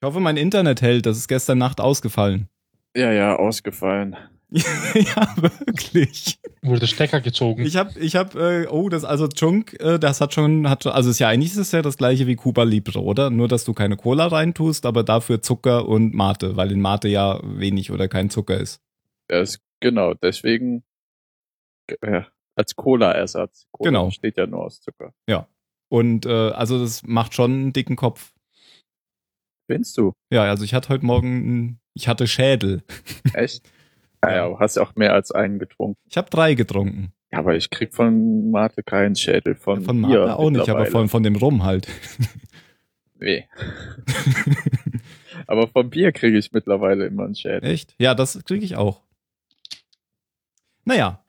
Ich hoffe, mein Internet hält. Das ist gestern Nacht ausgefallen. Ja, ja, ausgefallen. ja, wirklich. Wurde Stecker gezogen. Ich habe, ich habe, äh, oh, das, also Chunk, äh, das hat schon, hat, also ist ja eigentlich ist es ja das gleiche wie Cuba Libre, oder? Nur, dass du keine Cola reintust, aber dafür Zucker und Mate, weil in Mate ja wenig oder kein Zucker ist. Ja, ist, genau, deswegen äh, als Cola-Ersatz. Cola Genau. Steht ja nur aus Zucker. Und äh, also das macht schon einen dicken Kopf. Findest du? Ja, also ich hatte heute Morgen, ich hatte Schädel. Echt? Ja, ja, du hast ja auch mehr als einen getrunken. Ich habe drei getrunken. Ja, aber ich krieg von Mate keinen Schädel. Von, Von Bier Mate auch nicht, aber von, von dem Rum halt. Nee. aber vom Bier kriege ich mittlerweile immer einen Schädel. Echt? Ja, das kriege ich auch. Naja,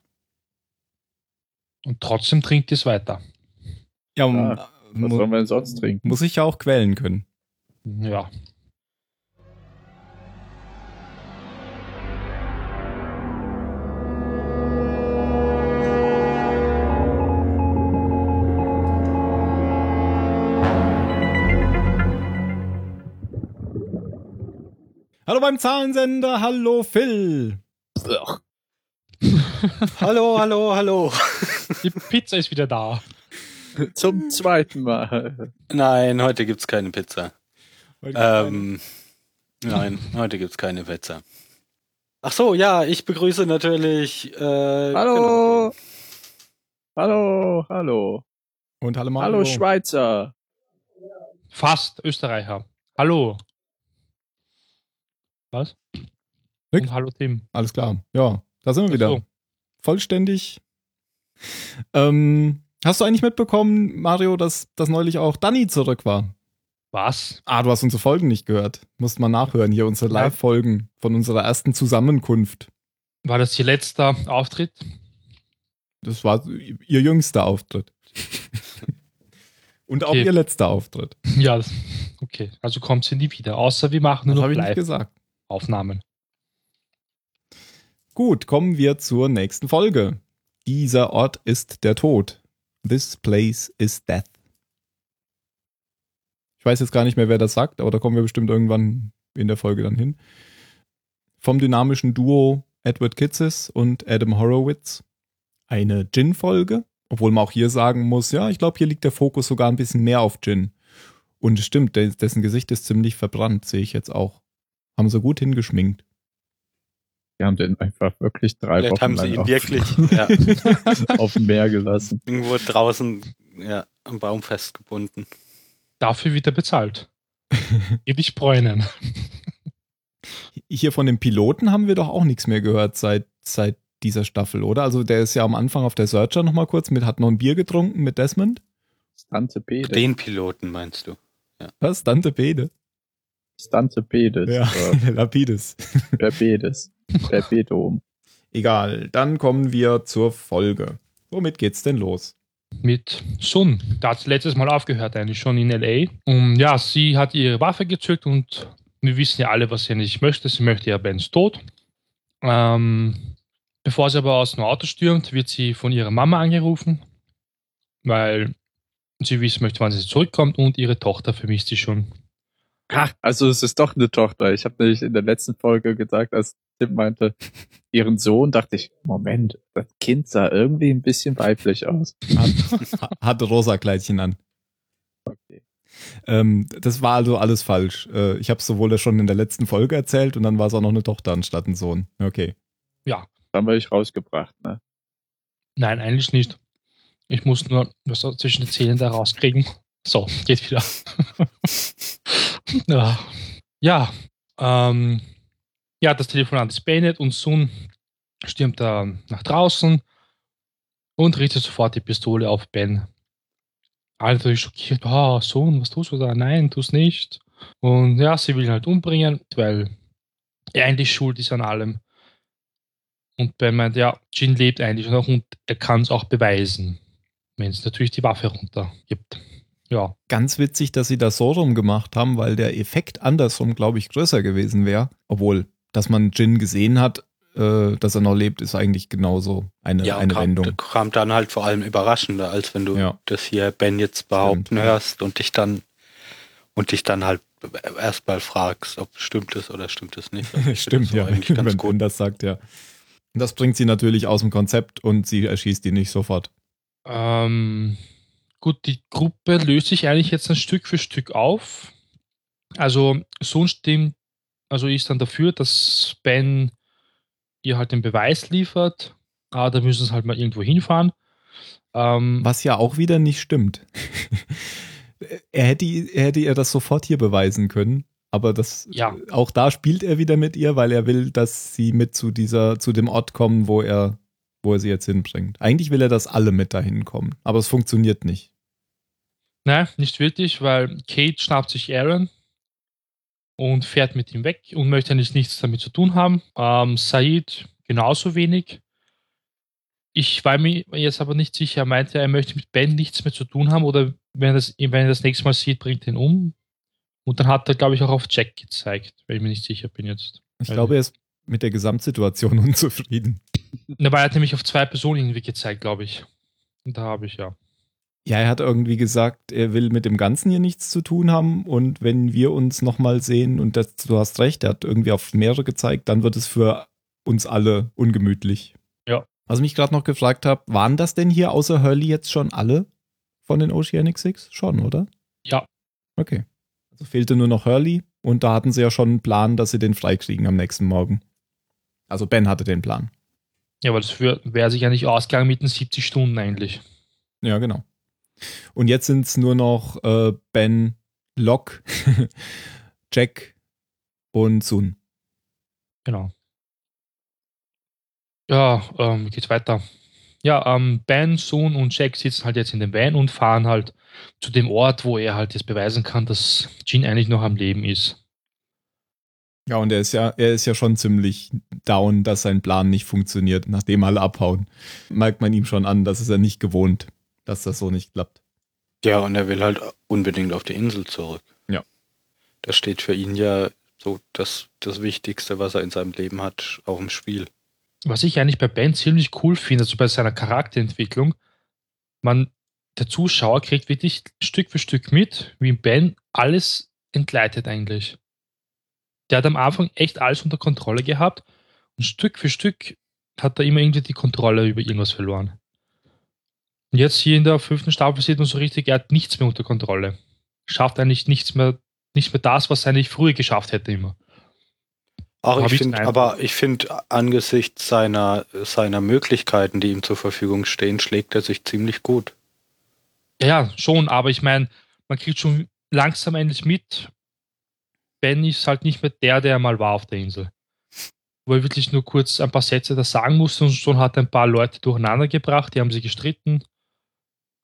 Und trotzdem trinkt es weiter. ja, Ah, Was mu sollen wir denn sonst trinken? muss ich ja auch quälen können. Ja. Hallo beim Zahlensender, hallo Phil. Hallo, hallo, hallo. Die Pizza ist wieder da. Zum zweiten Mal. Nein, heute gibt's keine Pizza. Ähm, nein, heute gibt's keine Pizza. Ach so, ja, ich begrüße natürlich. Äh, Hallo. Hallo, hallo. Und hallo Mario. Hallo Schweizer. Fast Österreicher. Hallo. Was? Nick? Und hallo Tim. Alles klar. Ja, da sind wir wieder. So. Vollständig. Ähm, hast du eigentlich mitbekommen, Mario, dass, dass neulich auch Danny zurück war? Was? Ah, du hast unsere Folgen nicht gehört. Musst mal nachhören, hier unsere Live-Folgen von unserer ersten Zusammenkunft. War das ihr letzter Auftritt? Das war ihr jüngster Auftritt. Und auch Okay. ihr letzter Auftritt. Ja, okay. Also kommt sie nie wieder. Außer wir machen nur Das noch habe ich gesagt. Live-Aufnahmen. Gut, kommen wir zur nächsten Folge. Dieser Ort ist der Tod. This place is death. Ich weiß jetzt gar nicht mehr, wer das sagt, aber da kommen wir bestimmt irgendwann in der Folge dann hin. Vom dynamischen Duo Edward Kitsis und Adam Horowitz. Eine Gin-Folge, obwohl man auch hier sagen muss, ja, ich glaube, hier liegt der Fokus sogar ein bisschen mehr auf Gin. Und es stimmt, des- dessen Gesicht ist ziemlich verbrannt, sehe ich jetzt auch. Haben sie gut hingeschminkt. Wir haben den einfach wirklich drei Vielleicht Wochen haben sie lang ihn auf, wirklich ja, auf dem Meer gelassen. irgendwo draußen ja, am Baum festgebunden. Dafür wird er bezahlt. Dich bräunen. Hier von dem Piloten haben wir doch auch nichts mehr gehört seit, seit dieser Staffel, oder? Also der ist ja am Anfang auf der Searcher noch mal kurz mit, hat noch ein Bier getrunken mit Desmond. Stante Bede. Den Piloten meinst du? Was? Dante Bede. Stante Bedes. Ja, Lapides. Berbedes. Berbedum. Egal, dann kommen wir zur Folge. Womit geht's denn los? Mit Sun. Da hat sie letztes Mal aufgehört, eigentlich schon in L.A. Und ja, sie hat ihre Waffe gezückt und wir wissen ja alle, was sie nicht möchte. Sie möchte ja Bens Tod. Ähm, bevor sie aber aus dem Auto stürmt, wird sie von ihrer Mama angerufen, weil sie wissen möchte, wann sie zurückkommt und ihre Tochter vermisst sie schon. Ha, also es ist doch eine Tochter. Ich habe nämlich in der letzten Folge gesagt, als Tim meinte, ihren Sohn, dachte ich, Moment, das Kind sah irgendwie ein bisschen weiblich aus. Hat, hatte rosa Kleidchen an. Okay. Ähm, das war also alles falsch. Äh, ich habe es sowohl schon in der letzten Folge erzählt und dann war es auch noch eine Tochter anstatt ein Sohn. Okay. Ja, Das haben wir euch rausgebracht, ne? nein, eigentlich nicht. Ich muss nur was zwischen den Zähnen da rauskriegen. So, geht wieder. ja, ja, ähm, ja, das Telefonat ist beendet und Sun stürmt da nach draußen und richtet sofort die Pistole auf Ben. Alle natürlich schockiert. Oh, Sun, was tust du da? Nein, tu's nicht. Und ja, sie will ihn halt umbringen, weil er eigentlich schuld ist an allem. Und Ben meint, ja, Jin lebt eigentlich noch und er kann es auch beweisen, wenn es natürlich die Waffe runtergibt. Ja, Ganz witzig, dass sie das so rum gemacht haben, weil der Effekt andersrum, glaube ich, größer gewesen wäre. Obwohl, dass man Jin gesehen hat, äh, dass er noch lebt, ist eigentlich genauso eine, Ja, eine kam, Wendung. kam dann halt vor allem überraschender, als wenn du Ja. das hier Ben jetzt behaupten ja. hörst und dich dann und dich dann halt erstmal fragst, ob stimmt es oder stimmt es nicht. Also Stimmt, ja, eigentlich ganz wenn gut. Ben das sagt, ja. Und Das bringt sie natürlich aus dem Konzept und sie erschießt ihn nicht sofort. Ähm, gut, die Gruppe löst sich eigentlich jetzt ein Stück für Stück auf. Also Sohn stimmt, also ist dann dafür, dass Ben ihr halt den Beweis liefert. Ah, da müssen sie halt mal irgendwo hinfahren. Ähm, Was ja auch wieder nicht stimmt. er, hätte, er hätte ihr das sofort hier beweisen können. Aber das, Ja. auch da spielt er wieder mit ihr, weil er will, dass sie mit zu dieser, zu dem Ort kommen, wo er, wo er sie jetzt hinbringt. Eigentlich will er, dass alle mit dahin kommen. Aber es funktioniert nicht. Nein, nicht wirklich, weil Kate schnappt sich Aaron und fährt mit ihm weg und möchte eigentlich nichts damit zu tun haben. Ähm, Said genauso wenig. Ich war mir jetzt aber nicht sicher. Er meinte, er möchte mit Ben nichts mehr zu tun haben oder wenn er das, wenn er das nächste Mal sieht, bringt ihn um. Und dann hat er, glaube ich, auch auf Jack gezeigt, weil ich mir nicht sicher bin jetzt. Ich glaube, er ist mit der Gesamtsituation unzufrieden. Na, weil er hat nämlich auf zwei Personen irgendwie gezeigt, glaube ich. Und da habe ich ja. Ja, er hat irgendwie gesagt, er will mit dem Ganzen hier nichts zu tun haben und wenn wir uns nochmal sehen und das, du hast recht, er hat irgendwie auf mehrere gezeigt, dann wird es für uns alle ungemütlich. Ja. Was ich mich gerade noch gefragt habe, waren das denn hier außer Hurley jetzt schon alle von den Oceanic Six? Schon, oder? Ja. Okay. Also fehlte nur noch Hurley und da hatten sie ja schon einen Plan, dass sie den freikriegen am nächsten Morgen. Also Ben hatte den Plan. Ja, weil das wäre sich ja nicht ausgegangen mit den 70 Stunden eigentlich. Ja, genau. Und jetzt sind es nur noch äh, Ben, Locke, Jack und Sun. Genau. Ja, ähm, wie geht's weiter? Ja, ähm, Ben, Sohn und Jack sitzen halt jetzt in dem Van und fahren halt zu dem Ort, wo er halt jetzt beweisen kann, dass Jean eigentlich noch am Leben ist. Ja, und er ist ja, er ist ja schon ziemlich down, dass sein Plan nicht funktioniert, nachdem alle abhauen. Merkt man ihm schon an, das ist er nicht gewohnt, dass das so nicht klappt. Ja, und er will halt unbedingt auf die Insel zurück. Ja. Das steht für ihn ja so das, das Wichtigste, was er in seinem Leben hat, auch im Spiel. Was ich eigentlich bei Ben ziemlich cool finde, also bei seiner Charakterentwicklung, man, der Zuschauer kriegt wirklich Stück für Stück mit, wie Ben alles entgleitet eigentlich. Der hat am Anfang echt alles unter Kontrolle gehabt und Stück für Stück hat er immer irgendwie die Kontrolle über irgendwas verloren. Und jetzt hier in der fünften Staffel sieht man so richtig, er hat nichts mehr unter Kontrolle. Schafft eigentlich nichts mehr, nicht mehr das, was er eigentlich früher geschafft hätte immer. Auch ich den aber ich finde, angesichts seiner, seiner Möglichkeiten, die ihm zur Verfügung stehen, schlägt er sich ziemlich gut. Ja, ja, schon, aber ich meine, man kriegt schon langsam endlich mit, Ben ist halt nicht mehr der, der er mal war auf der Insel. Wo er wirklich nur kurz ein paar Sätze da sagen musste und schon hat er ein paar Leute durcheinander gebracht, die haben sie gestritten.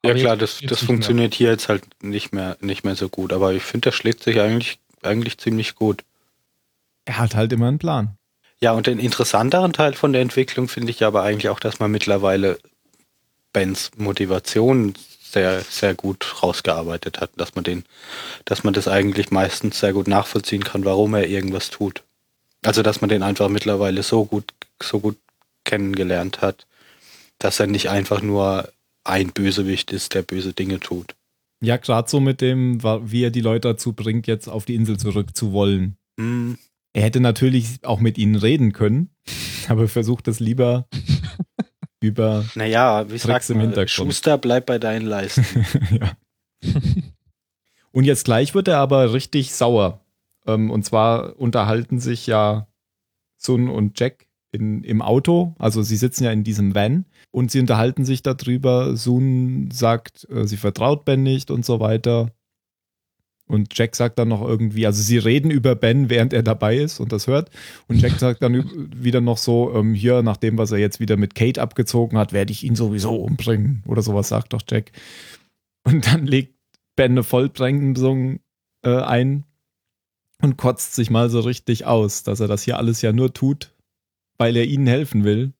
Ja Aber klar, jetzt- das, das mehr. funktioniert hier jetzt halt nicht mehr, nicht mehr so gut, aber ich finde, das schlägt sich eigentlich, eigentlich ziemlich gut. Er hat halt immer einen Plan. Ja, und den interessanteren Teil von der Entwicklung finde ich aber eigentlich auch, dass man mittlerweile Bens Motivation sehr, sehr gut rausgearbeitet hat, dass man den, dass man das eigentlich meistens sehr gut nachvollziehen kann, warum er irgendwas tut. Also, dass man den einfach mittlerweile so gut, so gut kennengelernt hat, dass er nicht einfach nur ein Bösewicht ist, der böse Dinge tut. Ja, gerade so mit dem, wie er die Leute dazu bringt, jetzt auf die Insel zurück zu wollen. Hm, Er hätte natürlich auch mit ihnen reden können, aber versucht es lieber über. naja, wie Tricks im Hintergrund. Schuster, bleib bei deinen Leisten. ja. Und jetzt gleich wird er aber richtig sauer. Ähm, und zwar unterhalten sich ja Sun und Jack in, im Auto. Also sie sitzen ja in diesem Van und sie unterhalten sich darüber. Sun sagt, äh, sie vertraut Ben nicht und so weiter. Und Jack sagt dann noch irgendwie, also sie reden über Ben, während er dabei ist und das hört. Und Jack sagt dann wieder noch so, ähm, hier, nach dem, was er jetzt wieder mit Kate abgezogen hat, werde ich ihn sowieso umbringen. Oder sowas sagt doch Jack. Und dann legt Ben eine Vollbremsung äh, ein und kotzt sich mal so richtig aus, dass er das hier alles ja nur tut, weil er ihnen helfen will.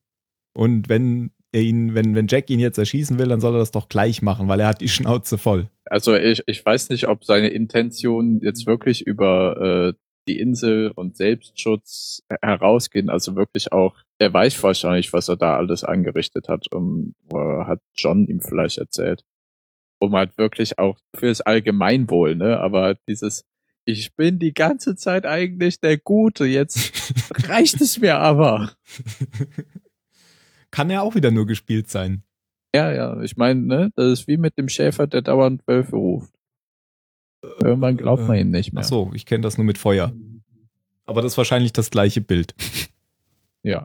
Und wenn er ihn, wenn, wenn Jack ihn jetzt erschießen will, dann soll er das doch gleich machen, weil er hat die Schnauze voll. Also ich, ich weiß nicht, ob seine Intentionen jetzt wirklich über äh, die Insel und Selbstschutz herausgehen. Also wirklich auch, er weiß wahrscheinlich, was er da alles angerichtet hat und äh, hat John ihm vielleicht erzählt. Um halt wirklich auch fürs Allgemeinwohl, ne? Aber dieses, ich bin die ganze Zeit eigentlich der Gute, jetzt reicht es mir aber. Kann ja auch wieder nur gespielt sein. Ja, ja, ich meine, ne, das ist wie mit dem Schäfer, der dauernd Wölfe ruft. Irgendwann glaubt man ihm nicht mehr. Ach so, ich kenne das nur mit Feuer. Aber das ist wahrscheinlich das gleiche Bild. Ja.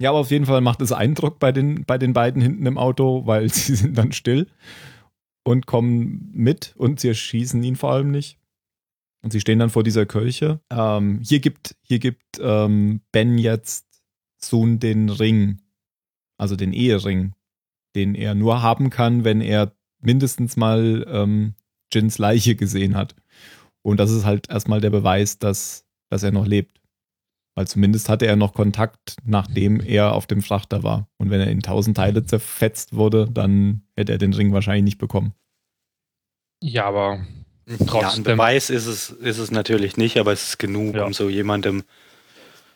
Ja, aber auf jeden Fall macht es Eindruck bei den, bei den beiden hinten im Auto, weil sie sind dann still und kommen mit und sie erschießen ihn vor allem nicht. Und sie stehen dann vor dieser Kirche. Ähm, hier gibt, hier gibt ähm, Ben jetzt Sohn den Ring, also den Ehering, den er nur haben kann, wenn er mindestens mal ähm, Jins Leiche gesehen hat. Und das ist halt erstmal der Beweis, dass, dass er noch lebt. Weil zumindest hatte er noch Kontakt, nachdem er auf dem Frachter war. Und wenn er in tausend Teile zerfetzt wurde, dann hätte er den Ring wahrscheinlich nicht bekommen. Ja, aber Ja, ein Trotzdem. Beweis ist es, ist es natürlich nicht, aber es ist genug, Ja. um so jemandem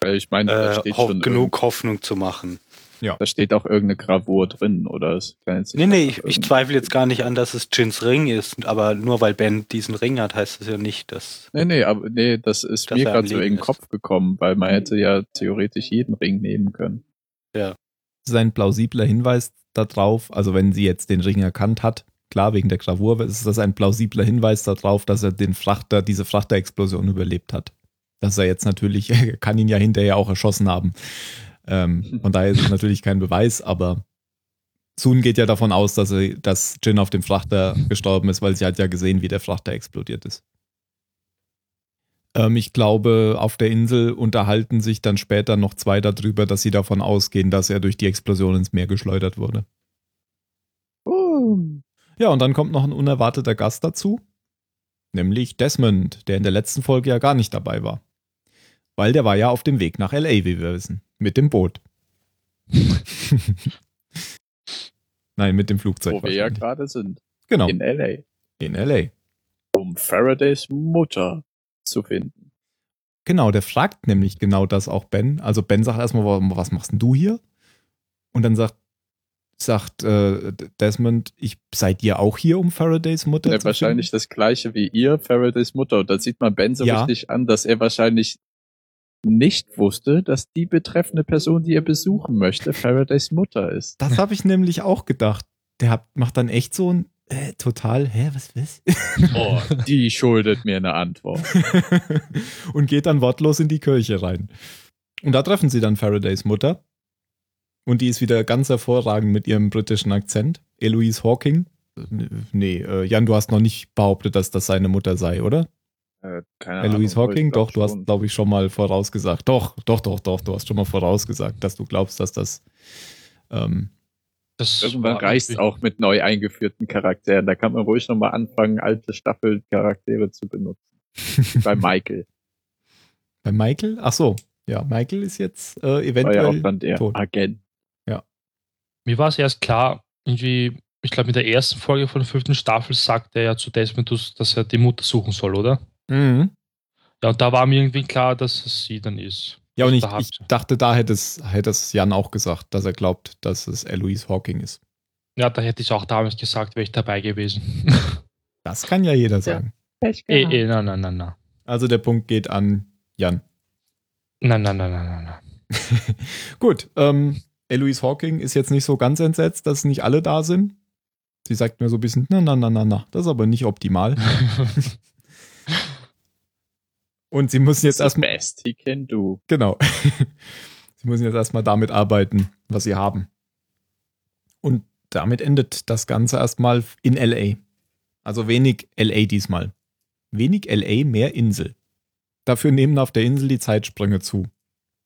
ich meine, äh, steht ho schon genug Hoffnung zu machen. Irgend- da steht auch irgendeine Gravur drin, oder? Jetzt Nee, nee, ich, ich zweifle jetzt gar nicht an, dass es Jins Ring ist, aber nur weil Ben diesen Ring hat, heißt es ja nicht, dass. Nee, nee, aber nee, das ist mir er gerade so in den ist. Kopf gekommen, weil man hätte ja theoretisch jeden Ring nehmen können. Das ist ein plausibler Hinweis darauf, also wenn sie jetzt den Ring erkannt hat, klar, wegen der Gravur, ist das ein plausibler Hinweis darauf, dass er den Frachter, diese Frachterexplosion überlebt hat. Dass er jetzt natürlich, er kann ihn ja hinterher auch erschossen haben. Ähm, von daher ist es natürlich kein Beweis, aber Sun geht ja davon aus, dass, er, dass Jin auf dem Frachter gestorben ist, weil sie hat ja gesehen, wie der Frachter explodiert ist. Ähm, ich glaube, auf der Insel unterhalten sich dann später noch zwei darüber, dass sie davon ausgehen, dass er durch die Explosion ins Meer geschleudert wurde. Ja, und dann kommt noch ein unerwarteter Gast dazu, nämlich Desmond, der in der letzten Folge ja gar nicht dabei war. Weil der war ja auf dem Weg nach LA, wie wir wissen, mit dem Boot. Nein, mit dem Flugzeug. Wo wir ja wahrscheinlich. gerade sind. genau, In LA. in LA. Um Faradays Mutter zu finden. Genau, der fragt nämlich genau das auch Ben. Also Ben sagt erstmal, "Wa- was machst denn du hier? Und dann sagt, sagt äh, Desmond, ich seid ihr auch hier, um Faradays Mutter Ja, zu wahrscheinlich das gleiche wie ihr, Faradays Mutter. Und da sieht man Ben so Ja. richtig an, dass er wahrscheinlich nicht wusste, dass die betreffende Person, die er besuchen möchte, Faradays Mutter ist. Das habe ich nämlich auch gedacht. Der hat, macht dann echt so ein äh, total, hä, was, was? Oh, die schuldet mir eine Antwort. und geht dann wortlos in die Kirche rein. Und da treffen sie dann Faradays Mutter. Und die ist wieder ganz hervorragend mit ihrem britischen Akzent. Eloise Hawking. Äh, Nee, äh, Jan, du hast noch nicht behauptet, dass das seine Mutter sei, oder? Äh, keine Eloise Ahnung, Hawking? Doch, du hast, glaube ich, schon mal vorausgesagt. Doch, doch, doch, doch, du hast schon mal vorausgesagt, dass du glaubst, dass das. Ähm, Das Irgendwann irgendwie- auch mit neu eingeführten Charakteren. Da kann man ruhig nochmal anfangen, alte Staffelcharaktere zu benutzen. Bei Michael. bei Michael? Ach so, ja, Michael ist jetzt äh, War ja eventuell auch dann der tot. Agent. Mir war es erst klar, irgendwie, ich glaube, mit der ersten Folge von der fünften Staffel sagt er ja zu Desmond, dass er die Mutter suchen soll, oder? Mhm. Ja, und da war mir irgendwie klar, dass es sie dann ist. Ja, und ich, Da ich dachte, da hätte es, hätte es Jan auch gesagt, dass er glaubt, dass es Eloise Hawking ist. Ja, da hätte ich auch damals gesagt, wäre ich dabei gewesen. Das kann ja jeder sagen. eh, eh, nein, nein, nein, nein. Also der Punkt geht an Jan. Nein, nein, nein, nein, nein, nein. Gut, ähm, Eloise Hawking ist jetzt nicht so ganz entsetzt, dass nicht alle da sind. Sie sagt mir so ein bisschen, na, na, na, na, na, das ist aber nicht optimal. Und sie müssen jetzt erstmal, best he can do. genau, sie müssen jetzt erstmal damit arbeiten, was sie haben. Und damit endet das Ganze erstmal in LA. Also wenig LA diesmal. Wenig LA, mehr Insel. Dafür nehmen auf der Insel die Zeitsprünge zu.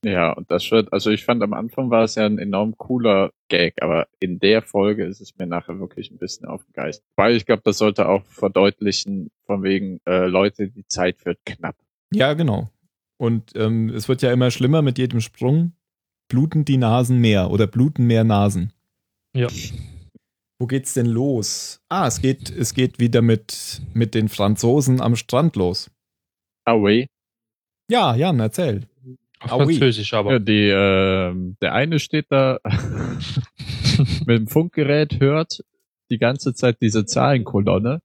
Ja, und das wird, also ich fand am Anfang war es ja ein enorm cooler Gag, aber in der Folge ist es mir nachher wirklich ein bisschen auf den Geist. Weil ich glaube, das sollte auch verdeutlichen, von wegen, äh, Leute, die Zeit wird knapp. Ja, genau. Und ähm, es wird ja immer schlimmer mit jedem Sprung. Bluten die Nasen mehr oder bluten mehr Nasen. Ja. Wo geht's denn los? Ah, es geht, es geht wieder mit, mit den Franzosen am Strand los. Ah, wait. Ja, Jan, erzähl. Auf oui. Französisch, aber. Ja, die, ähm, der eine steht da mit dem Funkgerät, hört die ganze Zeit diese Zahlenkolonne,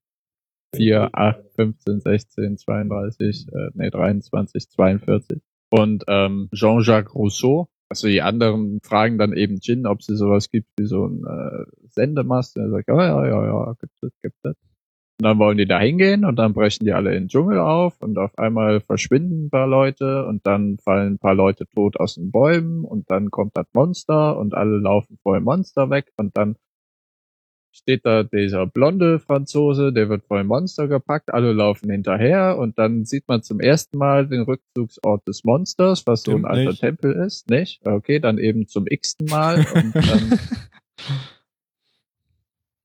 4, 8, 15, 16, 32, äh, nee, 23, 42. Und ähm, Jean-Jacques Rousseau, also die anderen fragen dann eben Jin, ob sie sowas gibt wie so ein äh, Sendemast. Und er sagt, ja, ja, ja, ja, gibt es, gibt es. Und dann wollen die da hingehen und dann brechen die alle in den Dschungel auf und auf einmal verschwinden ein paar Leute und dann fallen ein paar Leute tot aus den Bäumen und dann kommt das Monster und alle laufen vor dem Monster weg und dann steht da dieser blonde Franzose, der wird vor dem Monster gepackt, alle laufen hinterher und dann sieht man zum ersten Mal den Rückzugsort des Monsters, was Stimmt so ein alter nicht. Tempel ist, nicht? Okay, dann eben zum x-ten Mal und dann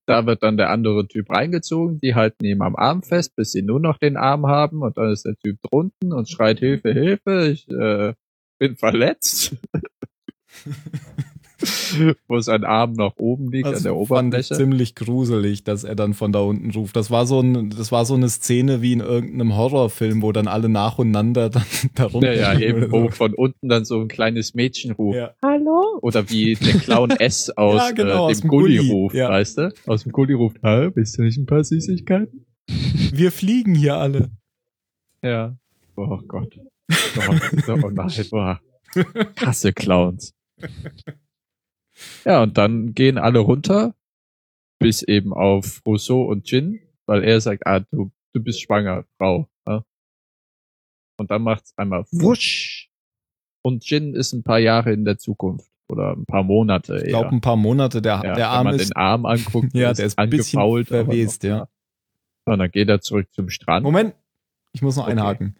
da wird dann der andere Typ reingezogen, die halten ihm am Arm fest, bis sie nur noch den Arm haben und dann ist der Typ drunten und schreit Hilfe, Hilfe, ich äh, bin verletzt. Wo sein Arm nach oben liegt an Das der fand ich Oberfläche. ziemlich gruselig, dass er dann von da unten ruft. Das war so ein, das war so eine Szene wie in irgendeinem Horrorfilm, wo dann alle nacheinander dann darunter. Ja, ja, eben, wo von unten dann so ein kleines Mädchen ruft. Ja. Hallo? Oder wie der Clown S aus Ja, genau, äh, aus dem dem Gully Gully, ruft, ja. weißt du? Aus dem Gully ruft, hallo, bist du nicht ein paar Süßigkeiten? Wir fliegen hier alle. Ja. Oh Gott. Oh, oh nein, boah. Krasse Clowns. Ja, und dann gehen alle runter, bis eben auf Rousseau und Jin, weil er sagt, ah, du, du bist schwanger, Frau. Ja? Und dann macht's einmal wusch. Und Jin ist ein paar Jahre in der Zukunft. Oder ein paar Monate eher. Ich glaube, ein paar Monate. Der, ja, der wenn Arm man ist. den Arm anguckt, Ja, der ist ein bisschen verwest, ja. Und dann geht er zurück zum Strand. Moment, ich muss noch Okay. einhaken.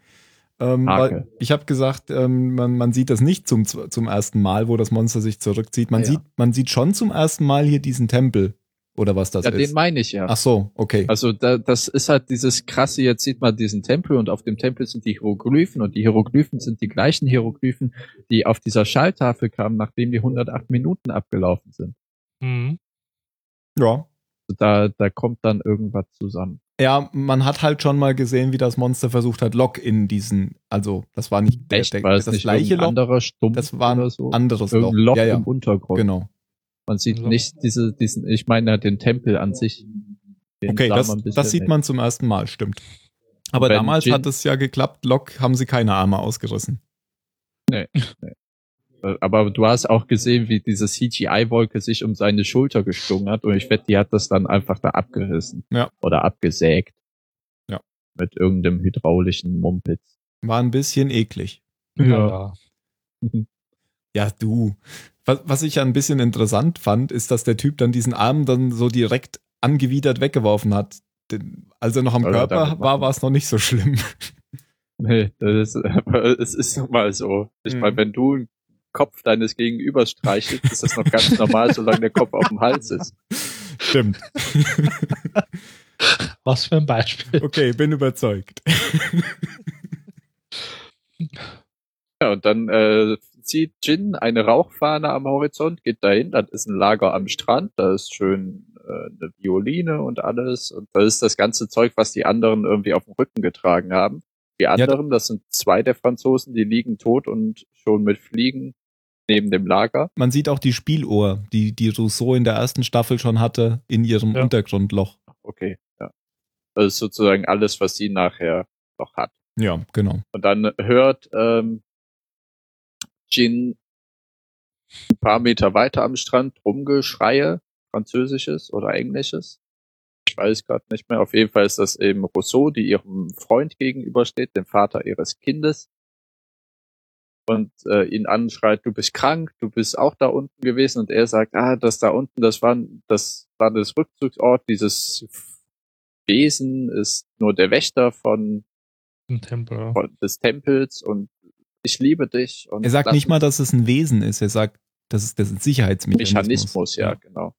Ähm, weil ich habe gesagt, ähm, man, man sieht das nicht zum, zum ersten Mal, wo das Monster sich zurückzieht. Man, Ja. sieht, man sieht schon zum ersten Mal hier diesen Tempel. Oder was das ja, den ist. meine ich ja. Ach so, okay. Also da, das ist halt dieses krasse, jetzt sieht man diesen Tempel und auf dem Tempel sind die Hieroglyphen und die Hieroglyphen sind die gleichen Hieroglyphen, die auf dieser Schalltafel kamen, nachdem die 108 Minuten abgelaufen sind. Mhm. Ja. Also da, da kommt dann irgendwas zusammen. Ja, man hat halt schon mal gesehen, wie das Monster versucht hat, Lock in diesen, also das war nicht der, Echt, der, war es das nicht gleiche Stumpf das war ein so? anderes Loch. Irgendein Loch ja, ja, im Untergrund. genau. Man sieht Loch. nicht diese, diesen, ich meine den Tempel an sich. Den Okay, das, das sieht man zum ersten Mal, stimmt. Aber Wenn damals Jin- hat es ja geklappt, Lock haben sie keine Arme ausgerissen. Aber du hast auch gesehen, wie diese CGI-Wolke sich um seine Schulter geschlungen hat und ich wette, die hat das dann einfach da abgerissen. Ja. Oder abgesägt. Ja. Mit irgendeinem hydraulischen Mumpitz. War ein bisschen eklig. Ja. Ja, du. Was, was ich ja ein bisschen interessant fand, ist, dass der Typ dann diesen Arm dann so direkt angewidert weggeworfen hat. Denn als er noch am Soll er Körper war, war es noch nicht so schlimm. Nee, das ist, aber es ist nun mal so. Ich Mhm. meine, wenn du einen Kopf deines Gegenübers streichelst, ist das noch ganz normal, solange der Kopf auf dem Hals ist. Stimmt. Was für ein Beispiel. Okay, bin überzeugt. Ja, und dann äh, zieht Jin eine Rauchfahne am Horizont, geht dahin, das ist ein Lager am Strand, da ist schön äh, eine Violine und alles. Und das ist das ganze Zeug, was die anderen irgendwie auf dem Rücken getragen haben. Die anderen, das sind zwei der Franzosen, die liegen tot und schon mit Fliegen neben dem Lager. Man sieht auch die Spieluhr, die, die Rousseau in der ersten Staffel schon hatte, in ihrem Ja. Untergrundloch. Okay, ja. Das ist sozusagen alles, was sie nachher noch hat. Ja, genau. Und dann hört ähm, Jin ein paar Meter weiter am Strand Rumgeschreie, französisches oder englisches. Ich weiß gerade nicht mehr. Auf jeden Fall ist das eben Rousseau, die ihrem Freund gegenübersteht, dem Vater ihres Kindes. Und äh, ihn anschreit, du bist krank, du bist auch da unten gewesen. Und er sagt, ah, das da unten, das war das, war das Rückzugsort. Dieses Wesen ist nur der Wächter von Tempel. von- des Tempels und ich liebe dich. Und Er sagt nicht mal, dass es ein Wesen ist. Er sagt, das ist das ist ein Sicherheitsmechanismus. Mechanismus, ja, genau.